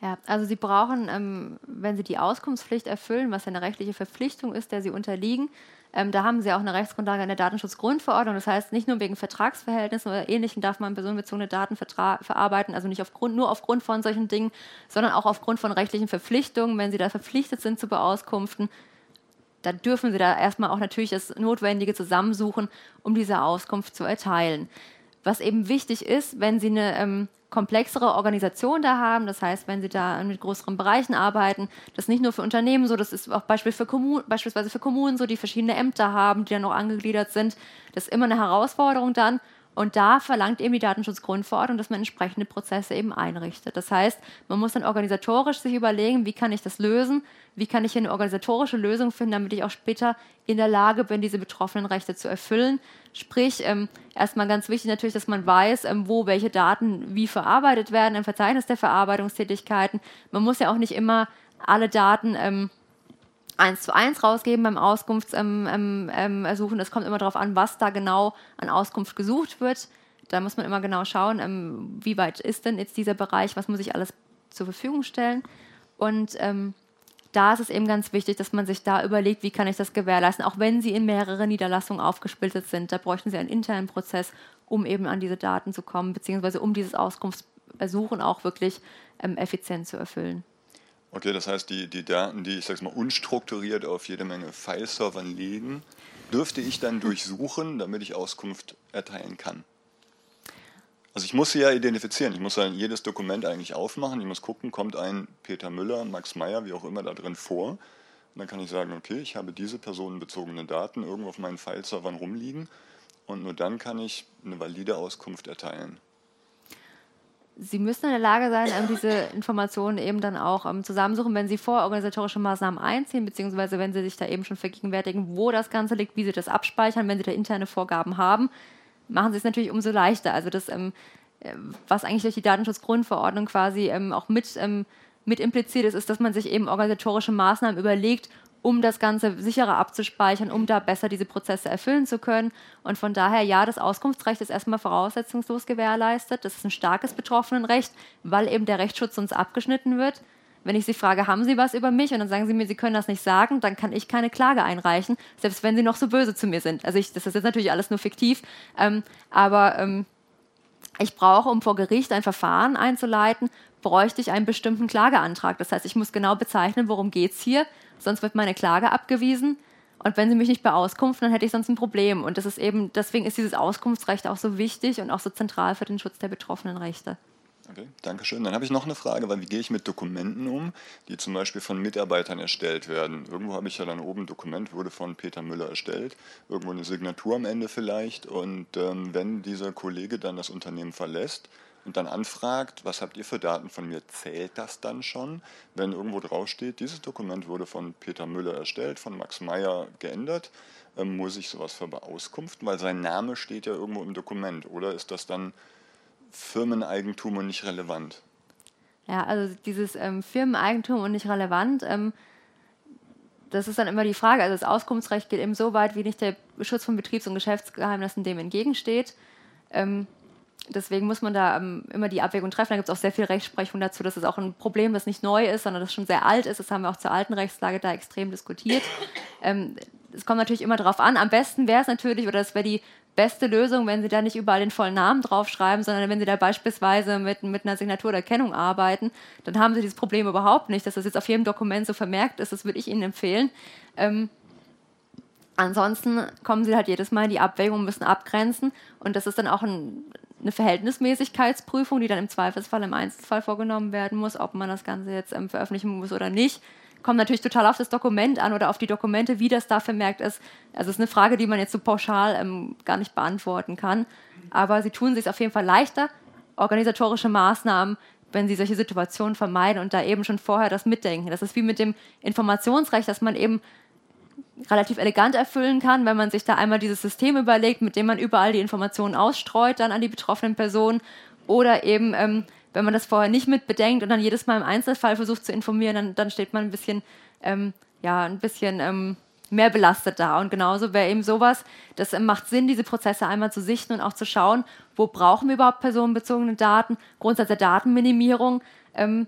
Ja, also Sie brauchen, ähm, wenn Sie die Auskunftspflicht erfüllen, was eine rechtliche Verpflichtung ist, der Sie unterliegen, ähm, da haben Sie auch eine Rechtsgrundlage in der Datenschutzgrundverordnung. Das heißt, nicht nur wegen Vertragsverhältnissen oder Ähnlichem darf man personenbezogene Daten verarbeiten, also nicht aufgrund, nur aufgrund von solchen Dingen, sondern auch aufgrund von rechtlichen Verpflichtungen. Wenn Sie da verpflichtet sind zu Beauskunften, dann dürfen Sie da erstmal auch natürlich das Notwendige zusammensuchen, um diese Auskunft zu erteilen. Was eben wichtig ist, wenn Sie eine ähm, komplexere Organisation da haben, das heißt, wenn Sie da mit größeren Bereichen arbeiten, das ist nicht nur für Unternehmen so, das ist auch Beispiel für Kommun beispielsweise für Kommunen so, die verschiedene Ämter haben, die dann noch angegliedert sind. Das ist immer eine Herausforderung dann. Und da verlangt eben die Datenschutzgrundverordnung, dass man entsprechende Prozesse eben einrichtet. Das heißt, man muss dann organisatorisch sich überlegen, wie kann ich das lösen, wie kann ich hier eine organisatorische Lösung finden, damit ich auch später in der Lage bin, diese betroffenen Rechte zu erfüllen. Sprich, ähm, erstmal ganz wichtig natürlich, dass man weiß, ähm, wo welche Daten wie verarbeitet werden im Verzeichnis der Verarbeitungstätigkeiten. Man muss ja auch nicht immer alle Daten ähm, eins zu eins rausgeben beim Auskunftsersuchen. Ähm, ähm, ähm das kommt immer darauf an, was da genau an Auskunft gesucht wird. Da muss man immer genau schauen, ähm, wie weit ist denn jetzt dieser Bereich, was muss ich alles zur Verfügung stellen. Und ähm, da ist es eben ganz wichtig, dass man sich da überlegt, wie kann ich das gewährleisten, auch wenn sie in mehrere Niederlassungen aufgesplittet sind. Da bräuchten sie einen internen Prozess, um eben an diese Daten zu kommen, beziehungsweise um dieses Auskunftsersuchen auch wirklich effizient zu erfüllen. Okay, das heißt, die, die Daten, die ich sag's mal unstrukturiert auf jede Menge Fileservern liegen, dürfte ich dann durchsuchen, damit ich Auskunft erteilen kann. Also ich muss sie ja identifizieren. Ich muss dann jedes Dokument eigentlich aufmachen. Ich muss gucken, kommt ein Peter Müller, Max Meyer, wie auch immer da drin vor. Und dann kann ich sagen, okay, ich habe diese personenbezogenen Daten irgendwo auf meinen Fileservern rumliegen. Und nur dann kann ich eine valide Auskunft erteilen. Sie müssen in der Lage sein, diese Informationen eben dann auch ähm, zusammensuchen, wenn Sie vor organisatorische Maßnahmen einziehen, beziehungsweise wenn Sie sich da eben schon vergegenwärtigen, wo das Ganze liegt, wie Sie das abspeichern, wenn Sie da interne Vorgaben haben, machen Sie es natürlich umso leichter. Also das, ähm, äh, was eigentlich durch die Datenschutzgrundverordnung quasi ähm, auch mit, ähm, mit impliziert ist, ist, dass man sich eben organisatorische Maßnahmen überlegt, um das Ganze sicherer abzuspeichern, um da besser diese Prozesse erfüllen zu können. Und von daher, ja, das Auskunftsrecht ist erstmal voraussetzungslos gewährleistet. Das ist ein starkes Betroffenenrecht, weil eben der Rechtsschutz uns abgeschnitten wird. Wenn ich Sie frage, haben Sie was über mich? Und dann sagen Sie mir, Sie können das nicht sagen, dann kann ich keine Klage einreichen, selbst wenn Sie noch so böse zu mir sind. Also ich, das ist jetzt natürlich alles nur fiktiv, ähm, aber ähm, ich brauche, um vor Gericht ein Verfahren einzuleiten, bräuchte ich einen bestimmten Klageantrag. Das heißt, ich muss genau bezeichnen, worum geht es hier, sonst wird meine Klage abgewiesen. Und wenn sie mich nicht beauskunften, dann hätte ich sonst ein Problem. Und das ist eben, deswegen ist dieses Auskunftsrecht auch so wichtig und auch so zentral für den Schutz der betroffenen Rechte. Okay, danke schön. Dann habe ich noch eine Frage, weil wie gehe ich mit Dokumenten um, die zum Beispiel von Mitarbeitern erstellt werden? Irgendwo habe ich ja dann oben ein Dokument, wurde von Peter Müller erstellt, irgendwo eine Signatur am Ende vielleicht. Und ähm, wenn dieser Kollege dann das Unternehmen verlässt und dann anfragt, was habt ihr für Daten von mir, zählt das dann schon, wenn irgendwo draufsteht, dieses Dokument wurde von Peter Müller erstellt, von Max Meyer geändert? Ähm, muss ich sowas für beauskunften? Weil sein Name steht ja irgendwo im Dokument. Oder ist das dann Firmeneigentum und nicht relevant. Ja, also dieses ähm, Firmeneigentum und nicht relevant, ähm, das ist dann immer die Frage. Also das Auskunftsrecht geht eben so weit, wie nicht der Schutz von Betriebs- und Geschäftsgeheimnissen dem entgegensteht. Ähm, deswegen muss man da ähm, immer die Abwägung treffen. Da gibt es auch sehr viel Rechtsprechung dazu. Das ist auch ein Problem, das nicht neu ist, sondern das schon sehr alt ist. Das haben wir auch zur alten Rechtslage da extrem diskutiert. Ähm, es kommt natürlich immer darauf an. Am besten wäre es natürlich, oder das wäre die beste Lösung, wenn Sie da nicht überall den vollen Namen draufschreiben, sondern wenn Sie da beispielsweise mit, mit einer Signatur oder Kennung arbeiten, dann haben Sie dieses Problem überhaupt nicht, dass das jetzt auf jedem Dokument so vermerkt ist. Das würde ich Ihnen empfehlen. Ähm, ansonsten kommen Sie halt jedes Mal in die Abwägung müssen abgrenzen. Und das ist dann auch ein, eine Verhältnismäßigkeitsprüfung, die dann im Zweifelsfall im Einzelfall vorgenommen werden muss, ob man das Ganze jetzt ähm, veröffentlichen muss oder nicht kommt natürlich total auf das Dokument an oder auf die Dokumente, wie das da vermerkt ist. Also es ist eine Frage, die man jetzt so pauschal ähm, gar nicht beantworten kann. Aber sie tun sich auf jeden Fall leichter, organisatorische Maßnahmen, wenn sie solche Situationen vermeiden und da eben schon vorher das mitdenken. Das ist wie mit dem Informationsrecht, dass man eben relativ elegant erfüllen kann, wenn man sich da einmal dieses System überlegt, mit dem man überall die Informationen ausstreut, dann an die betroffenen Personen oder eben ähm, wenn man das vorher nicht mit bedenkt und dann jedes Mal im Einzelfall versucht zu informieren, dann, dann steht man ein bisschen, ähm, ja, ein bisschen ähm, mehr belastet da. Und genauso wäre eben sowas, das ähm, macht Sinn, diese Prozesse einmal zu sichten und auch zu schauen, wo brauchen wir überhaupt personenbezogene Daten, Grundsatz der Datenminimierung. Ähm,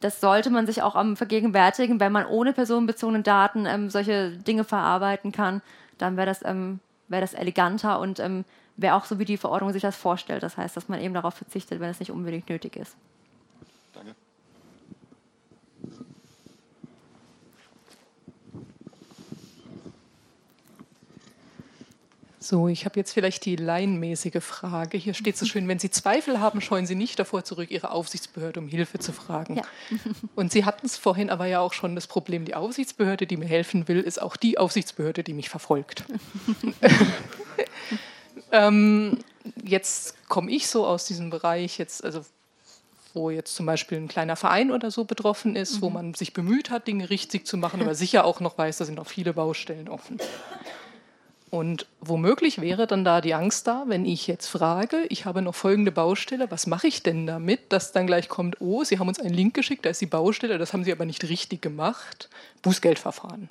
das sollte man sich auch ähm, vergegenwärtigen, wenn man ohne personenbezogene Daten ähm, solche Dinge verarbeiten kann, dann wäre das, ähm, wär das eleganter und ähm, wäre auch so, wie die Verordnung sich das vorstellt. Das heißt, dass man eben darauf verzichtet, wenn es nicht unbedingt nötig ist. So, ich habe jetzt vielleicht die laienmäßige Frage. Hier steht so schön, wenn Sie Zweifel haben, scheuen Sie nicht davor zurück, Ihre Aufsichtsbehörde um Hilfe zu fragen. Ja. Und Sie hatten es vorhin aber ja auch schon das Problem, die Aufsichtsbehörde, die mir helfen will, ist auch die Aufsichtsbehörde, die mich verfolgt. Ähm, jetzt komme ich so aus diesem Bereich, jetzt, also wo jetzt zum Beispiel ein kleiner Verein oder so betroffen ist, mhm. wo man sich bemüht hat, Dinge richtig zu machen, aber sicher auch noch weiß, da sind noch viele Baustellen offen. Und womöglich wäre dann da die Angst da, wenn ich jetzt frage, ich habe noch folgende Baustelle, was mache ich denn damit, dass dann gleich kommt, oh, Sie haben uns einen Link geschickt, da ist die Baustelle, das haben Sie aber nicht richtig gemacht, Bußgeldverfahren.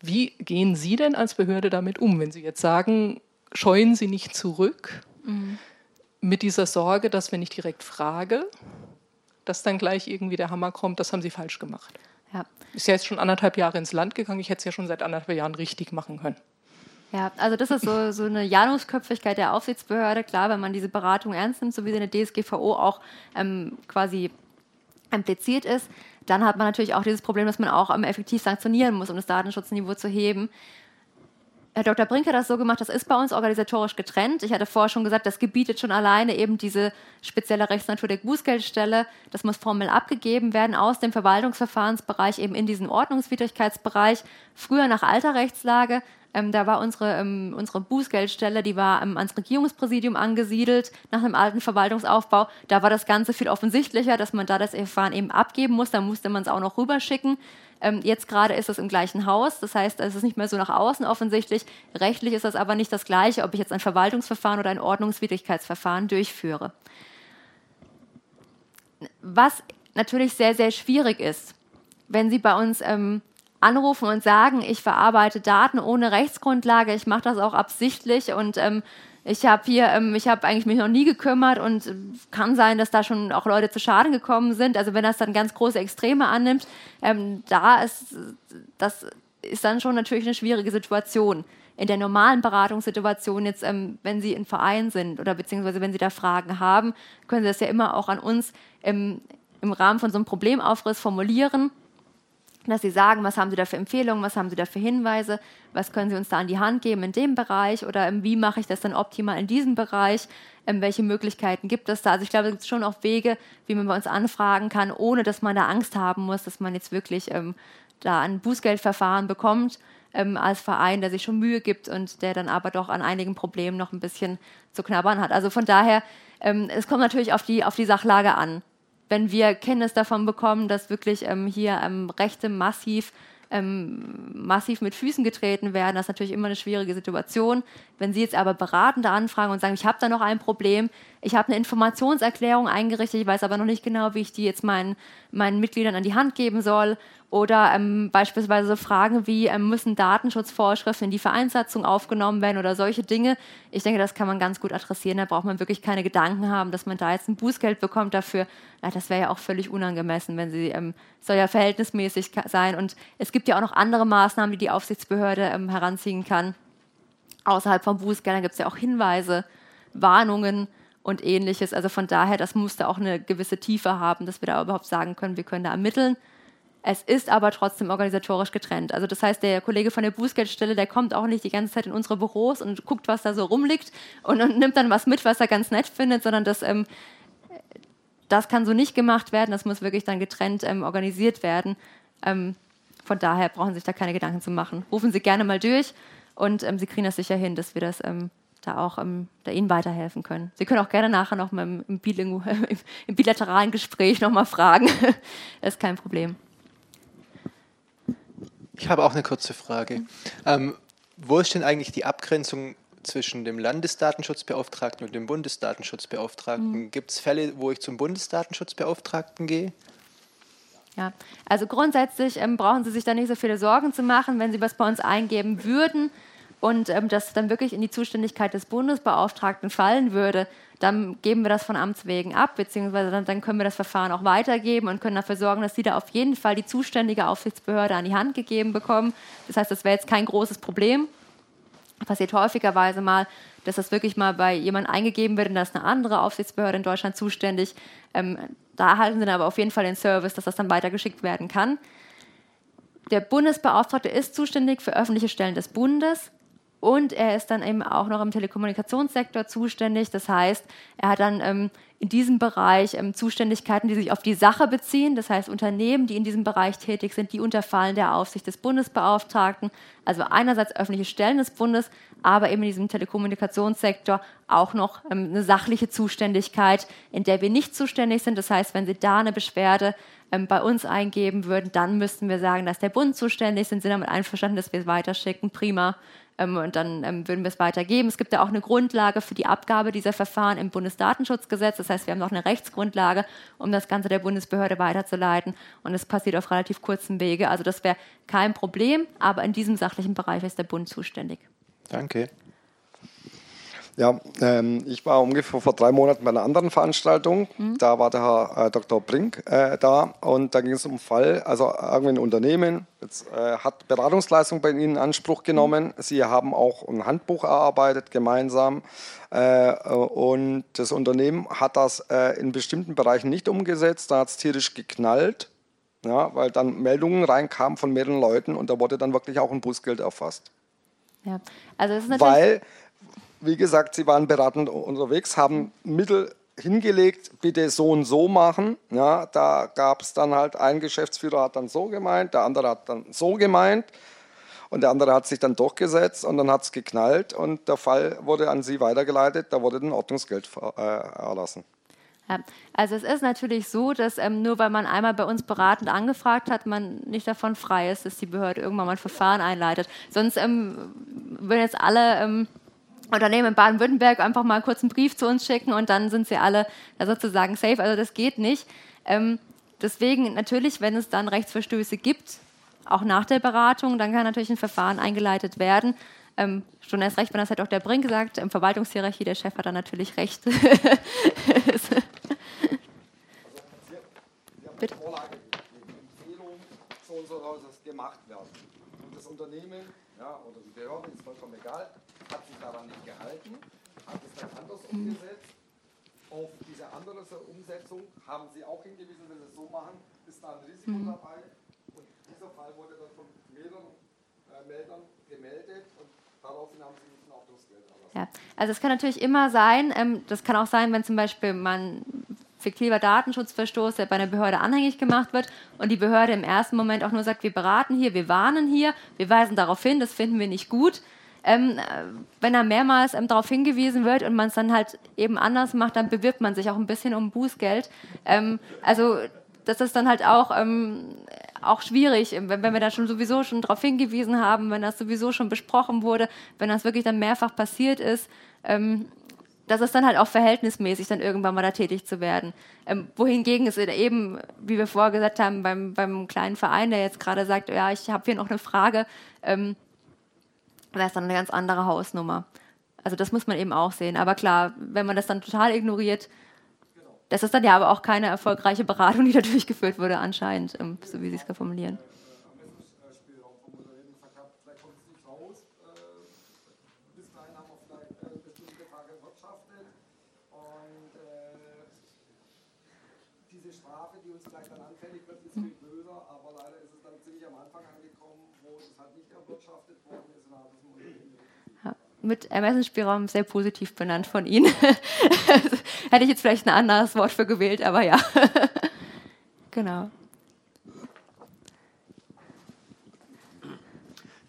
Wie gehen Sie denn als Behörde damit um, wenn Sie jetzt sagen, scheuen sie nicht zurück mhm. mit dieser Sorge, dass wenn ich direkt frage, dass dann gleich irgendwie der Hammer kommt, das haben sie falsch gemacht. Ja. Ist ja jetzt schon anderthalb Jahre ins Land gegangen, ich hätte es ja schon seit anderthalb Jahren richtig machen können. Ja, also das ist so, so eine Janusköpfigkeit der Aufsichtsbehörde. Klar, wenn man diese Beratung ernst nimmt, so wie sie in der DSGVO auch ähm, quasi impliziert ist, dann hat man natürlich auch dieses Problem, dass man auch ähm, effektiv sanktionieren muss, um das Datenschutzniveau zu heben. Herr Dr. Brink hat das so gemacht, das ist bei uns organisatorisch getrennt. Ich hatte vorher schon gesagt, das gebietet schon alleine eben diese spezielle Rechtsnatur der Bußgeldstelle. Das muss formell abgegeben werden aus dem Verwaltungsverfahrensbereich eben in diesen Ordnungswidrigkeitsbereich. Früher nach alter Rechtslage, ähm, da war unsere, ähm, unsere Bußgeldstelle, die war ähm, ans Regierungspräsidium angesiedelt, nach einem alten Verwaltungsaufbau. Da war das Ganze viel offensichtlicher, dass man da das Verfahren eben abgeben muss. Da musste man es auch noch rüberschicken. Ähm, jetzt gerade ist es im gleichen Haus, das heißt, es ist nicht mehr so nach außen offensichtlich. Rechtlich ist das aber nicht das Gleiche, ob ich jetzt ein Verwaltungsverfahren oder ein Ordnungswidrigkeitsverfahren durchführe. Was natürlich sehr, sehr schwierig ist, wenn Sie bei uns ähm, anrufen und sagen, ich verarbeite Daten ohne Rechtsgrundlage, ich mache das auch absichtlich und ähm, ich habe hier, ähm, ich habe eigentlich mich noch nie gekümmert und äh, kann sein, dass da schon auch Leute zu Schaden gekommen sind. Also wenn das dann ganz große Extreme annimmt, ähm, da ist das ist dann schon natürlich eine schwierige Situation. in der normalen Beratungssituation jetzt, ähm, wenn Sie in Verein sind oder beziehungsweise wenn Sie da Fragen haben, können Sie das ja immer auch an uns im, im Rahmen von so einem Problemaufriss formulieren dass Sie sagen, was haben Sie da für Empfehlungen, was haben Sie da für Hinweise, was können Sie uns da an die Hand geben in dem Bereich oder wie mache ich das dann optimal in diesem Bereich, ähm, welche Möglichkeiten gibt es da. Also ich glaube, es gibt schon auch Wege, wie man bei uns anfragen kann, ohne dass man da Angst haben muss, dass man jetzt wirklich ähm, da ein Bußgeldverfahren bekommt ähm, als Verein, der sich schon Mühe gibt und der dann aber doch an einigen Problemen noch ein bisschen zu knabbern hat. Also von daher, ähm, es kommt natürlich auf die, auf die Sachlage an wenn wir Kenntnis davon bekommen, dass wirklich ähm, hier ähm, Rechte massiv ähm, massiv mit Füßen getreten werden. Das ist natürlich immer eine schwierige Situation. Wenn Sie jetzt aber Beratende anfragen und sagen, ich habe da noch ein Problem, ich habe eine Informationserklärung eingerichtet, ich weiß aber noch nicht genau, wie ich die jetzt meinen, meinen Mitgliedern an die Hand geben soll oder ähm, beispielsweise Fragen wie, ähm, müssen Datenschutzvorschriften in die Vereinssatzung aufgenommen werden oder solche Dinge. Ich denke, das kann man ganz gut adressieren. Da braucht man wirklich keine Gedanken haben, dass man da jetzt ein Bußgeld bekommt dafür. Ja, das wäre ja auch völlig unangemessen, wenn sie, ähm, soll ja verhältnismäßig sein. Und es gibt ja auch noch andere Maßnahmen, die die Aufsichtsbehörde ähm, heranziehen kann. Außerhalb von Bußgeldern gibt es ja auch Hinweise, Warnungen und ähnliches. Also von daher, das musste auch eine gewisse Tiefe haben, dass wir da überhaupt sagen können, wir können da ermitteln. Es ist aber trotzdem organisatorisch getrennt. Also das heißt, der Kollege von der Bußgeldstelle, der kommt auch nicht die ganze Zeit in unsere Büros und guckt, was da so rumliegt und, und nimmt dann was mit, was er ganz nett findet, sondern das, ähm, das kann so nicht gemacht werden. Das muss wirklich dann getrennt ähm, organisiert werden. Ähm, von daher brauchen Sie sich da keine Gedanken zu machen. Rufen Sie gerne mal durch und ähm, Sie kriegen das sicher hin, dass wir das ähm, da auch ähm, da Ihnen weiterhelfen können. Sie können auch gerne nachher noch mal im, im, im bilateralen Gespräch noch mal fragen. das ist kein Problem. Ich habe auch eine kurze Frage. Ähm, wo ist denn eigentlich die Abgrenzung zwischen dem Landesdatenschutzbeauftragten und dem Bundesdatenschutzbeauftragten? Mhm. Gibt es Fälle, wo ich zum Bundesdatenschutzbeauftragten gehe? Ja, also grundsätzlich ähm, brauchen Sie sich da nicht so viele Sorgen zu machen, wenn Sie was bei uns eingeben würden und ähm, das dann wirklich in die Zuständigkeit des Bundesbeauftragten fallen würde, dann geben wir das von Amts wegen ab, beziehungsweise dann, dann, können wir das Verfahren auch weitergeben und können dafür sorgen, dass Sie da auf jeden Fall die zuständige Aufsichtsbehörde an die Hand gegeben bekommen. Das heißt, das wäre jetzt kein großes Problem. Passiert häufigerweise mal, dass das wirklich mal bei jemandem eingegeben wird und da ist eine andere Aufsichtsbehörde in Deutschland zuständig. Ähm, da erhalten Sie dann aber auf jeden Fall den Service, dass das dann weitergeschickt werden kann. Der Bundesbeauftragte ist zuständig für öffentliche Stellen des Bundes und er ist dann eben auch noch im Telekommunikationssektor zuständig. Das heißt, er hat dann ähm, in diesem Bereich ähm, Zuständigkeiten, die sich auf die Sache beziehen. Das heißt, Unternehmen, die in diesem Bereich tätig sind, die unterfallen der Aufsicht des Bundesbeauftragten. Also einerseits öffentliche Stellen des Bundes, aber eben in diesem Telekommunikationssektor auch noch ähm, eine sachliche Zuständigkeit, in der wir nicht zuständig sind. Das heißt, wenn Sie da eine Beschwerde ähm, bei uns eingeben würden, dann müssten wir sagen, dass der Bund zuständig ist. Sind Sie damit einverstanden, dass wir es weiterschicken? Prima und dann ähm, würden wir es weitergeben. Es gibt ja auch eine Grundlage für die Abgabe dieser Verfahren im Bundesdatenschutzgesetz. Das heißt, wir haben noch eine Rechtsgrundlage, um das Ganze der Bundesbehörde weiterzuleiten. Und es passiert auf relativ kurzem Wege. Also das wäre kein Problem, aber in diesem sachlichen Bereich ist der Bund zuständig. Danke. Ja, ähm, ich war ungefähr vor drei Monaten bei einer anderen Veranstaltung. Mhm. Da war der Herr äh, Dr. Brink äh, da und da ging es um einen Fall, also irgendwie ein Unternehmen jetzt, äh, hat Beratungsleistung bei Ihnen in Anspruch genommen. Mhm. Sie haben auch ein Handbuch erarbeitet gemeinsam äh, und das Unternehmen hat das äh, in bestimmten Bereichen nicht umgesetzt. Da hat es tierisch geknallt. Ja, weil dann Meldungen reinkamen von mehreren Leuten und da wurde dann wirklich auch ein Bußgeld erfasst. Ja, also es ist natürlich weil wie gesagt, sie waren beratend unterwegs, haben Mittel hingelegt, bitte so und so machen. Ja, da gab es dann halt, ein Geschäftsführer hat dann so gemeint, der andere hat dann so gemeint und der andere hat sich dann durchgesetzt und dann hat es geknallt und der Fall wurde an sie weitergeleitet, da wurde dann Ordnungsgeld äh, erlassen. Ja, also es ist natürlich so, dass ähm, nur weil man einmal bei uns beratend angefragt hat, man nicht davon frei ist, dass die Behörde irgendwann mal ein Verfahren einleitet. Sonst ähm, würden jetzt alle ähm, Unternehmen in Baden-Württemberg einfach mal kurz einen Brief zu uns schicken und dann sind sie alle sozusagen safe. Also das geht nicht. Ähm, deswegen natürlich, wenn es dann Rechtsverstöße gibt, auch nach der Beratung, dann kann natürlich ein Verfahren eingeleitet werden. Ähm, schon erst recht, wenn das halt auch der Brink gesagt, im Verwaltungshierarchie, der Chef hat dann natürlich recht. Bitte? Und so soll das gemacht werden. das Unternehmen ja, oder die Behörde, ist vollkommen egal, hat daran nicht gehalten, hat es dann anders umgesetzt. Auf diese andere Umsetzung haben Sie auch hingewiesen, wenn Sie es so machen, ist da ein Risiko mhm. dabei. Und dieser Fall wurde dann von mehreren äh, Meldern gemeldet und daraufhin haben Sie nicht auch das Geld erlassen. Ja, also es kann natürlich immer sein, ähm, das kann auch sein, wenn zum Beispiel man fiktiver Datenschutzverstoß, der bei einer Behörde anhängig gemacht wird und die Behörde im ersten Moment auch nur sagt, wir beraten hier, wir warnen hier, wir weisen darauf hin, das finden wir nicht gut. Ähm, äh, wenn da mehrmals ähm, darauf hingewiesen wird und man es dann halt eben anders macht, dann bewirbt man sich auch ein bisschen um Bußgeld. Ähm, also das ist dann halt auch, ähm, auch schwierig, wenn, wenn wir da schon sowieso schon darauf hingewiesen haben, wenn das sowieso schon besprochen wurde, wenn das wirklich dann mehrfach passiert ist. Ähm, das ist dann halt auch verhältnismäßig, dann irgendwann mal da tätig zu werden. Ähm, wohingegen es eben, wie wir vorher gesagt haben, beim, beim kleinen Verein, der jetzt gerade sagt, ja, ich habe hier noch eine Frage, ähm, wäre es dann eine ganz andere Hausnummer. Also das muss man eben auch sehen. Aber klar, wenn man das dann total ignoriert, das ist dann ja aber auch keine erfolgreiche Beratung, die da durchgeführt wurde anscheinend, ähm, so wie Sie es formulieren. Mit Ermessensspielraum sehr positiv benannt von Ihnen. Hätte ich jetzt vielleicht ein anderes Wort für gewählt, aber ja. genau.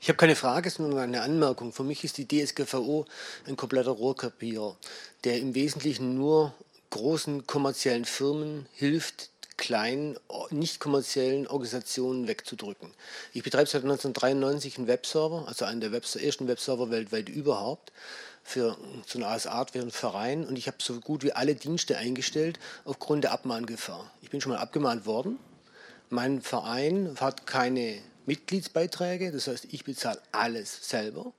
Ich habe keine Frage, sondern eine Anmerkung. Für mich ist die DSGVO ein kompletter Rohrkrepierer, der im Wesentlichen nur großen kommerziellen Firmen hilft, kleinen, nicht kommerziellen Organisationen wegzudrücken. Ich betreibe seit 1993 einen Webserver, also einen der Webs ersten Webserver weltweit überhaupt, für so eine Art wie ein Verein und ich habe so gut wie alle Dienste eingestellt aufgrund der Abmahngefahr. Ich bin schon mal abgemahnt worden. Mein Verein hat keine Mitgliedsbeiträge, das heißt, ich bezahle alles selber.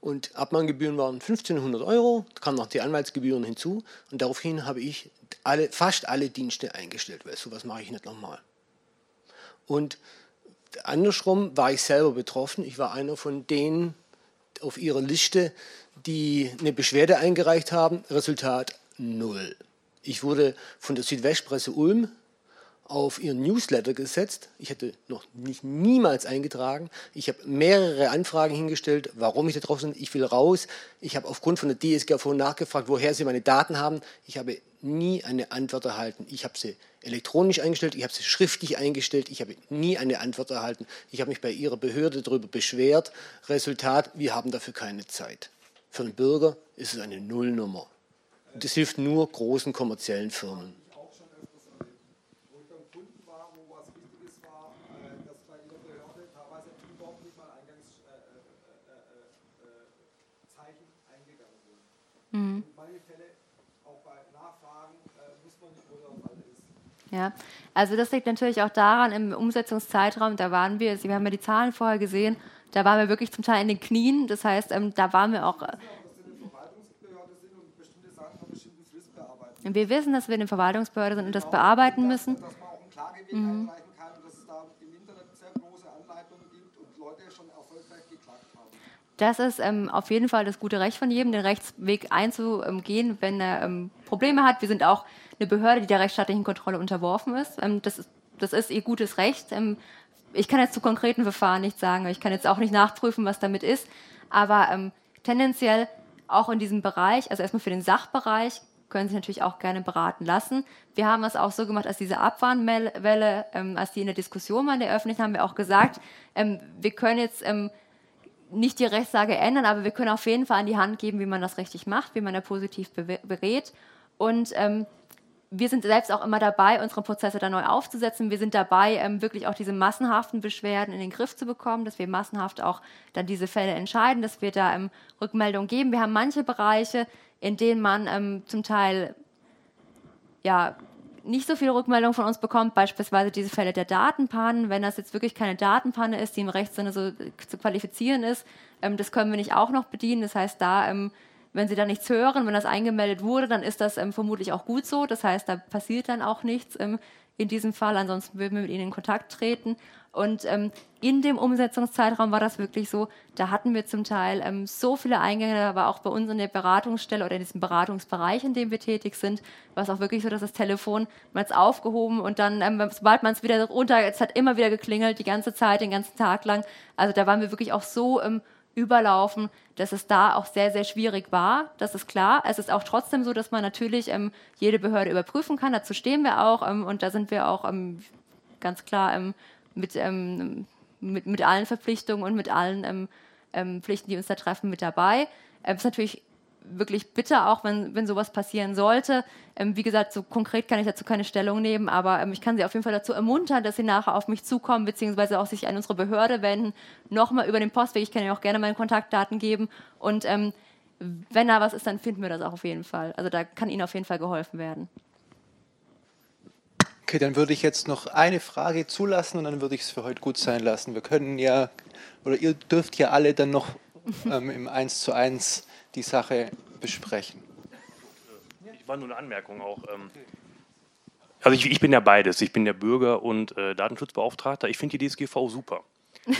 Und Abmahngebühren waren 1500 Euro, kamen noch die Anwaltsgebühren hinzu und daraufhin habe ich alle, fast alle Dienste eingestellt, weil sowas mache ich nicht nochmal. Und andersrum war ich selber betroffen. Ich war einer von denen auf ihrer Liste, die eine Beschwerde eingereicht haben. Resultat null. Ich wurde von der Südwestpresse Ulm auf ihren Newsletter gesetzt. Ich hätte noch nicht niemals eingetragen. Ich habe mehrere Anfragen hingestellt, warum ich da drauf bin. Ich will raus. Ich habe aufgrund von der DSGVO nachgefragt, woher sie meine Daten haben. Ich habe nie eine Antwort erhalten. Ich habe sie elektronisch eingestellt, ich habe sie schriftlich eingestellt, ich habe nie eine Antwort erhalten. Ich habe mich bei ihrer Behörde darüber beschwert. Resultat, wir haben dafür keine Zeit. Für den Bürger ist es eine Nullnummer. Das hilft nur großen kommerziellen Firmen. Mhm. Ja, also das liegt natürlich auch daran, im Umsetzungszeitraum, da waren wir, Sie haben ja die Zahlen vorher gesehen, da waren wir wirklich zum Teil in den Knien. Das heißt, ähm, da waren wir auch. Äh, wir wissen, dass wir in der Verwaltungsbehörde sind und das bearbeiten müssen. Mhm. Das ist ähm, auf jeden Fall das gute Recht von jedem, den Rechtsweg einzugehen, wenn er ähm, Probleme hat. Wir sind auch eine Behörde, die der rechtsstaatlichen Kontrolle unterworfen ist. Ähm, das, ist das ist ihr gutes Recht. Ähm, ich kann jetzt zu konkreten Verfahren nichts sagen. Ich kann jetzt auch nicht nachprüfen, was damit ist. Aber ähm, tendenziell auch in diesem Bereich, also erstmal für den Sachbereich, können Sie natürlich auch gerne beraten lassen. Wir haben es auch so gemacht, als diese Abwarnwelle, ähm, als die in der Diskussion waren, der öffentlich, haben wir auch gesagt, ähm, wir können jetzt ähm, nicht die Rechtslage ändern, aber wir können auf jeden Fall an die Hand geben, wie man das richtig macht, wie man da positiv berät. Und ähm, wir sind selbst auch immer dabei, unsere Prozesse da neu aufzusetzen. Wir sind dabei, ähm, wirklich auch diese massenhaften Beschwerden in den Griff zu bekommen, dass wir massenhaft auch dann diese Fälle entscheiden, dass wir da ähm, Rückmeldungen geben. Wir haben manche Bereiche, in denen man ähm, zum Teil ja nicht so viele Rückmeldungen von uns bekommt, beispielsweise diese Fälle der Datenpannen, wenn das jetzt wirklich keine Datenpanne ist, die im Rechtssinne so zu qualifizieren ist, ähm, das können wir nicht auch noch bedienen. Das heißt, da ähm, wenn Sie da nichts hören, wenn das eingemeldet wurde, dann ist das ähm, vermutlich auch gut so. Das heißt, da passiert dann auch nichts ähm, in diesem Fall. Ansonsten würden wir mit ihnen in Kontakt treten. Und ähm, in dem Umsetzungszeitraum war das wirklich so, da hatten wir zum Teil ähm, so viele Eingänge, da war auch bei uns in der Beratungsstelle oder in diesem Beratungsbereich, in dem wir tätig sind, war es auch wirklich so, dass das Telefon, man es aufgehoben und dann, ähm, sobald man es wieder runter, es hat immer wieder geklingelt, die ganze Zeit, den ganzen Tag lang. Also da waren wir wirklich auch so ähm, überlaufen, dass es da auch sehr, sehr schwierig war. Das ist klar. Es ist auch trotzdem so, dass man natürlich ähm, jede Behörde überprüfen kann. Dazu stehen wir auch ähm, und da sind wir auch ähm, ganz klar ähm, mit, ähm, mit, mit allen Verpflichtungen und mit allen ähm, Pflichten, die uns da treffen, mit dabei. Es ist natürlich wirklich bitter, auch wenn, wenn sowas passieren sollte. Ähm, wie gesagt, so konkret kann ich dazu keine Stellung nehmen, aber ähm, ich kann Sie auf jeden Fall dazu ermuntern, dass Sie nachher auf mich zukommen, beziehungsweise auch sich an unsere Behörde wenden, nochmal über den Postweg. Ich kann Ihnen auch gerne meine Kontaktdaten geben und ähm, wenn da was ist, dann finden wir das auch auf jeden Fall. Also da kann Ihnen auf jeden Fall geholfen werden. Okay, dann würde ich jetzt noch eine Frage zulassen und dann würde ich es für heute gut sein lassen. Wir können ja, oder ihr dürft ja alle dann noch ähm, im 1 zu 1 die Sache besprechen. Ich war nur eine Anmerkung auch. Ähm, also ich, ich, bin ja beides. Ich bin der Bürger und äh, Datenschutzbeauftragter. Ich finde die DSGVO super.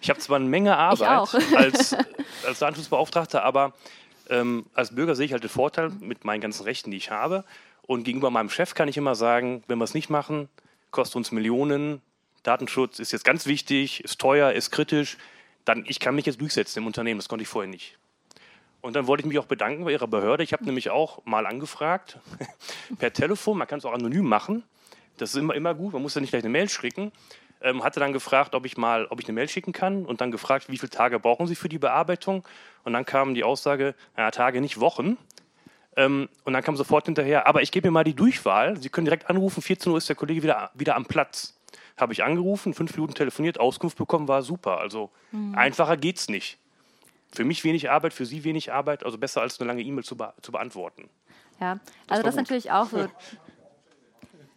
Ich habe zwar eine Menge Arbeit als, als Datenschutzbeauftragter, aber ähm, als Bürger sehe ich halt den Vorteil mit meinen ganzen Rechten, die ich habe. Und gegenüber meinem Chef kann ich immer sagen, wenn wir es nicht machen, kostet uns Millionen. Datenschutz ist jetzt ganz wichtig, ist teuer, ist kritisch. Dann ich kann mich jetzt durchsetzen im Unternehmen. Das konnte ich vorher nicht. Und dann wollte ich mich auch bedanken bei Ihrer Behörde. Ich habe nämlich auch mal angefragt per Telefon. Man kann es auch anonym machen. Das ist immer, immer gut. Man muss ja nicht gleich eine Mail schicken. Ähm, hatte dann gefragt, ob ich mal, ob ich eine Mail schicken kann und dann gefragt, wie viele Tage brauchen Sie für die Bearbeitung? Und dann kam die Aussage, ja, Tage, nicht Wochen. Ähm, und dann kam sofort hinterher, aber ich gebe mir mal die Durchwahl. Sie können direkt anrufen, 14 Uhr ist der Kollege wieder, wieder am Platz. Habe ich angerufen, fünf Minuten telefoniert, Auskunft bekommen, war super. Also mhm. einfacher es nicht. Für mich wenig Arbeit, für Sie wenig Arbeit, also besser als eine lange E-Mail zu, be zu beantworten. Ja, also das, das ist natürlich auch so.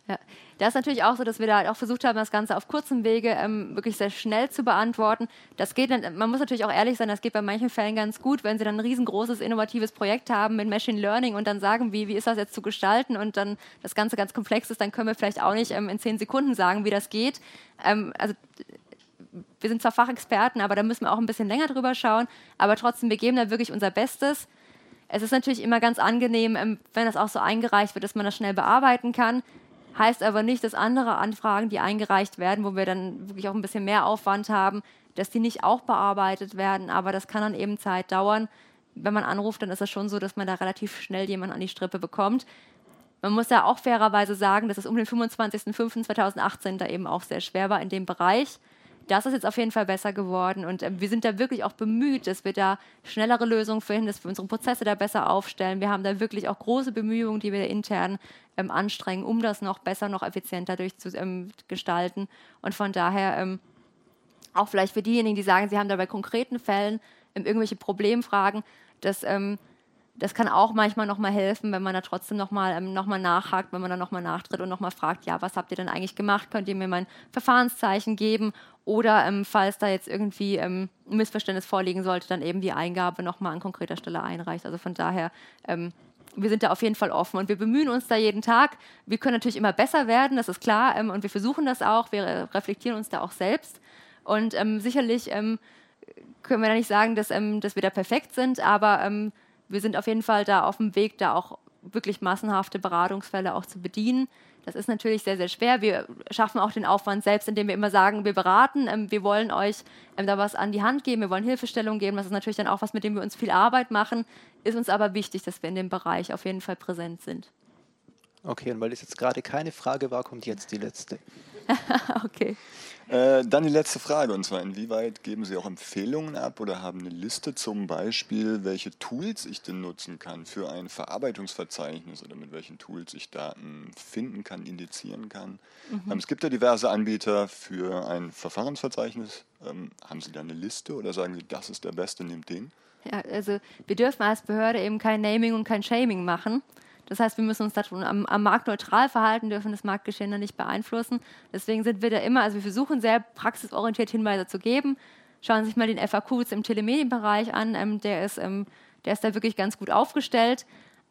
Ja. Das ist natürlich auch so, dass wir da halt auch versucht haben, das Ganze auf kurzem Wege ähm, wirklich sehr schnell zu beantworten. Das geht, man muss natürlich auch ehrlich sein, das geht bei manchen Fällen ganz gut, wenn sie dann ein riesengroßes, innovatives Projekt haben mit Machine Learning und dann sagen, wie, wie ist das jetzt zu gestalten und dann das Ganze ganz komplex ist, dann können wir vielleicht auch nicht ähm, in zehn Sekunden sagen, wie das geht. Ähm, also wir sind zwar Fachexperten, aber da müssen wir auch ein bisschen länger drüber schauen, aber trotzdem, wir geben da wirklich unser Bestes. Es ist natürlich immer ganz angenehm, ähm, wenn das auch so eingereicht wird, dass man das schnell bearbeiten kann. Heißt aber nicht, dass andere Anfragen, die eingereicht werden, wo wir dann wirklich auch ein bisschen mehr Aufwand haben, dass die nicht auch bearbeitet werden. Aber das kann dann eben Zeit dauern. Wenn man anruft, dann ist es schon so, dass man da relativ schnell jemanden an die Strippe bekommt. Man muss ja auch fairerweise sagen, dass es um den 25.05.2018 da eben auch sehr schwer war in dem Bereich. Das ist jetzt auf jeden Fall besser geworden und äh, wir sind da wirklich auch bemüht, dass wir da schnellere Lösungen finden, dass wir unsere Prozesse da besser aufstellen. Wir haben da wirklich auch große Bemühungen, die wir intern ähm, anstrengen, um das noch besser, noch effizienter durchzugestalten. Ähm, und von daher ähm, auch vielleicht für diejenigen, die sagen, sie haben da bei konkreten Fällen ähm, irgendwelche Problemfragen, dass ähm, das kann auch manchmal nochmal helfen, wenn man da trotzdem nochmal ähm, noch nachhakt, wenn man dann nochmal nachtritt und nochmal fragt, ja, was habt ihr denn eigentlich gemacht? Könnt ihr mir mein Verfahrenszeichen geben? Oder ähm, falls da jetzt irgendwie ähm, ein Missverständnis vorliegen sollte, dann eben die Eingabe nochmal an konkreter Stelle einreicht. Also von daher, ähm, wir sind da auf jeden Fall offen und wir bemühen uns da jeden Tag. Wir können natürlich immer besser werden, das ist klar, ähm, und wir versuchen das auch. Wir reflektieren uns da auch selbst. Und ähm, sicherlich ähm, können wir da nicht sagen, dass, dass wir da perfekt sind, aber wir sind auf jeden Fall da auf dem Weg, da auch wirklich massenhafte Beratungsfälle auch zu bedienen. Das ist natürlich sehr, sehr schwer. Wir schaffen auch den Aufwand selbst, indem wir immer sagen, wir beraten, ähm, wir wollen euch ähm, da was an die Hand geben, wir wollen Hilfestellung geben. Das ist natürlich dann auch was, mit dem wir uns viel Arbeit machen. Ist uns aber wichtig, dass wir in dem Bereich auf jeden Fall präsent sind. Okay, und weil das jetzt gerade keine Frage war, kommt jetzt die letzte. okay. Äh, dann die letzte Frage, und zwar, inwieweit geben Sie auch Empfehlungen ab oder haben eine Liste zum Beispiel, welche Tools ich denn nutzen kann für ein Verarbeitungsverzeichnis oder mit welchen Tools ich Daten finden kann, indizieren kann? Mhm. Ähm, es gibt ja diverse Anbieter für ein Verfahrensverzeichnis. Ähm, haben Sie da eine Liste oder sagen Sie, das ist der beste, nehmt den? Ja, also wir dürfen als Behörde eben kein Naming und kein Shaming machen. Das heißt, wir müssen uns am, am Markt neutral verhalten, dürfen das Marktgeschehen dann nicht beeinflussen. Deswegen sind wir da immer, also wir versuchen sehr praxisorientiert Hinweise zu geben. Schauen Sie sich mal den FAQs im Telemedienbereich an, ähm, der, ist, ähm, der ist da wirklich ganz gut aufgestellt.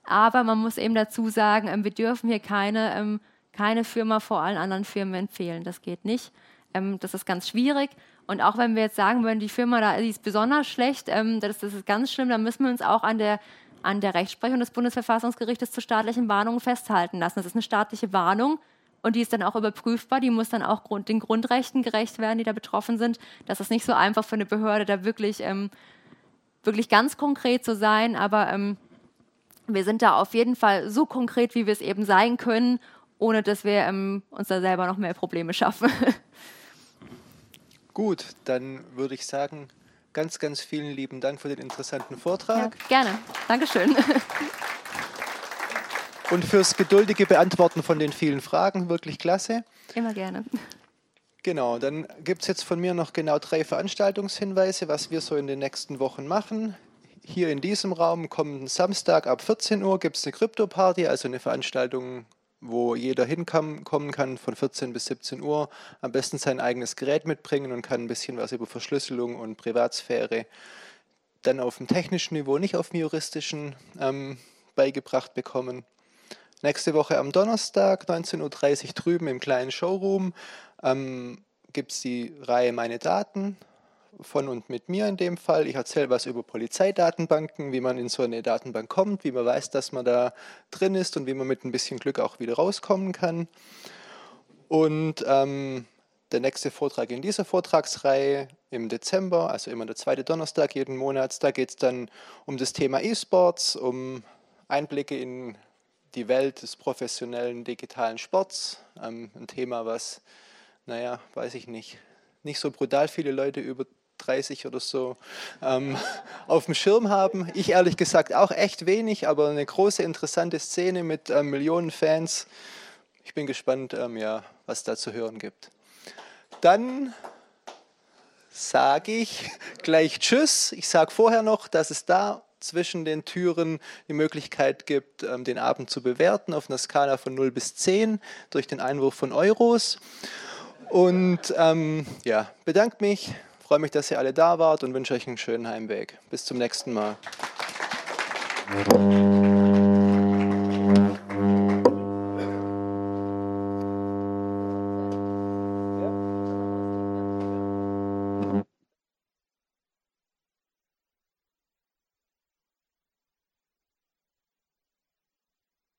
Aber man muss eben dazu sagen, ähm, wir dürfen hier keine, ähm, keine Firma vor allen anderen Firmen empfehlen. Das geht nicht. Ähm, das ist ganz schwierig. Und auch wenn wir jetzt sagen würden, die Firma da die ist besonders schlecht, ähm, das, das ist ganz schlimm, dann müssen wir uns auch an der an der Rechtsprechung des Bundesverfassungsgerichtes zu staatlichen Warnungen festhalten lassen. Das ist eine staatliche Warnung und die ist dann auch überprüfbar. Die muss dann auch Grund, den Grundrechten gerecht werden, die da betroffen sind. Das ist nicht so einfach für eine Behörde, da wirklich, ähm, wirklich ganz konkret zu sein, aber ähm, wir sind da auf jeden Fall so konkret, wie wir es eben sein können, ohne dass wir ähm, uns da selber noch mehr Probleme schaffen. Gut, dann würde ich sagen, ganz, ganz vielen lieben Dank für den interessanten Vortrag. Ja, gerne. Dankeschön. Und fürs geduldige Beantworten von den vielen Fragen, wirklich klasse. Immer gerne. Genau, dann gibt es jetzt von mir noch genau drei Veranstaltungshinweise, was wir so in den nächsten Wochen machen. Hier in diesem Raum kommenden Samstag ab 14 Uhr gibt es eine Krypto-Party, also eine Veranstaltung, wo jeder hinkommen kann von 14 bis 17 Uhr. Am besten sein eigenes Gerät mitbringen und kann ein bisschen was über Verschlüsselung und Privatsphäre dann auf dem technischen Niveau, nicht auf dem juristischen, ähm, beigebracht bekommen. Nächste Woche am Donnerstag, 19.30 Uhr drüben im kleinen Showroom, ähm, gibt es die Reihe Meine Daten von und mit mir in dem Fall. Ich erzähle was über Polizeidatenbanken, wie man in so eine Datenbank kommt, wie man weiß, dass man da drin ist und wie man mit ein bisschen Glück auch wieder rauskommen kann. Und ähm, der nächste Vortrag in dieser Vortragsreihe im Dezember, also immer der zweite Donnerstag jeden Monat, da geht es dann um das Thema E-Sports, um Einblicke in die Welt des professionellen digitalen Sports. Ähm, ein Thema, was, naja, weiß ich nicht, nicht so brutal viele Leute über 30 oder so ähm, auf dem Schirm haben. Ich ehrlich gesagt auch echt wenig, aber eine große interessante Szene mit ähm, Millionen Fans. Ich bin gespannt, ähm, ja, was da zu hören gibt. Dann sage ich gleich Tschüss. Ich sage vorher noch, dass es da zwischen den Türen die Möglichkeit gibt, ähm, den Abend zu bewerten auf einer Skala von 0 bis 10 durch den Einwurf von Euros. Und ähm, ja, bedanke mich freue mich, dass ihr alle da wart und wünsche euch einen schönen Heimweg. Bis zum nächsten Mal.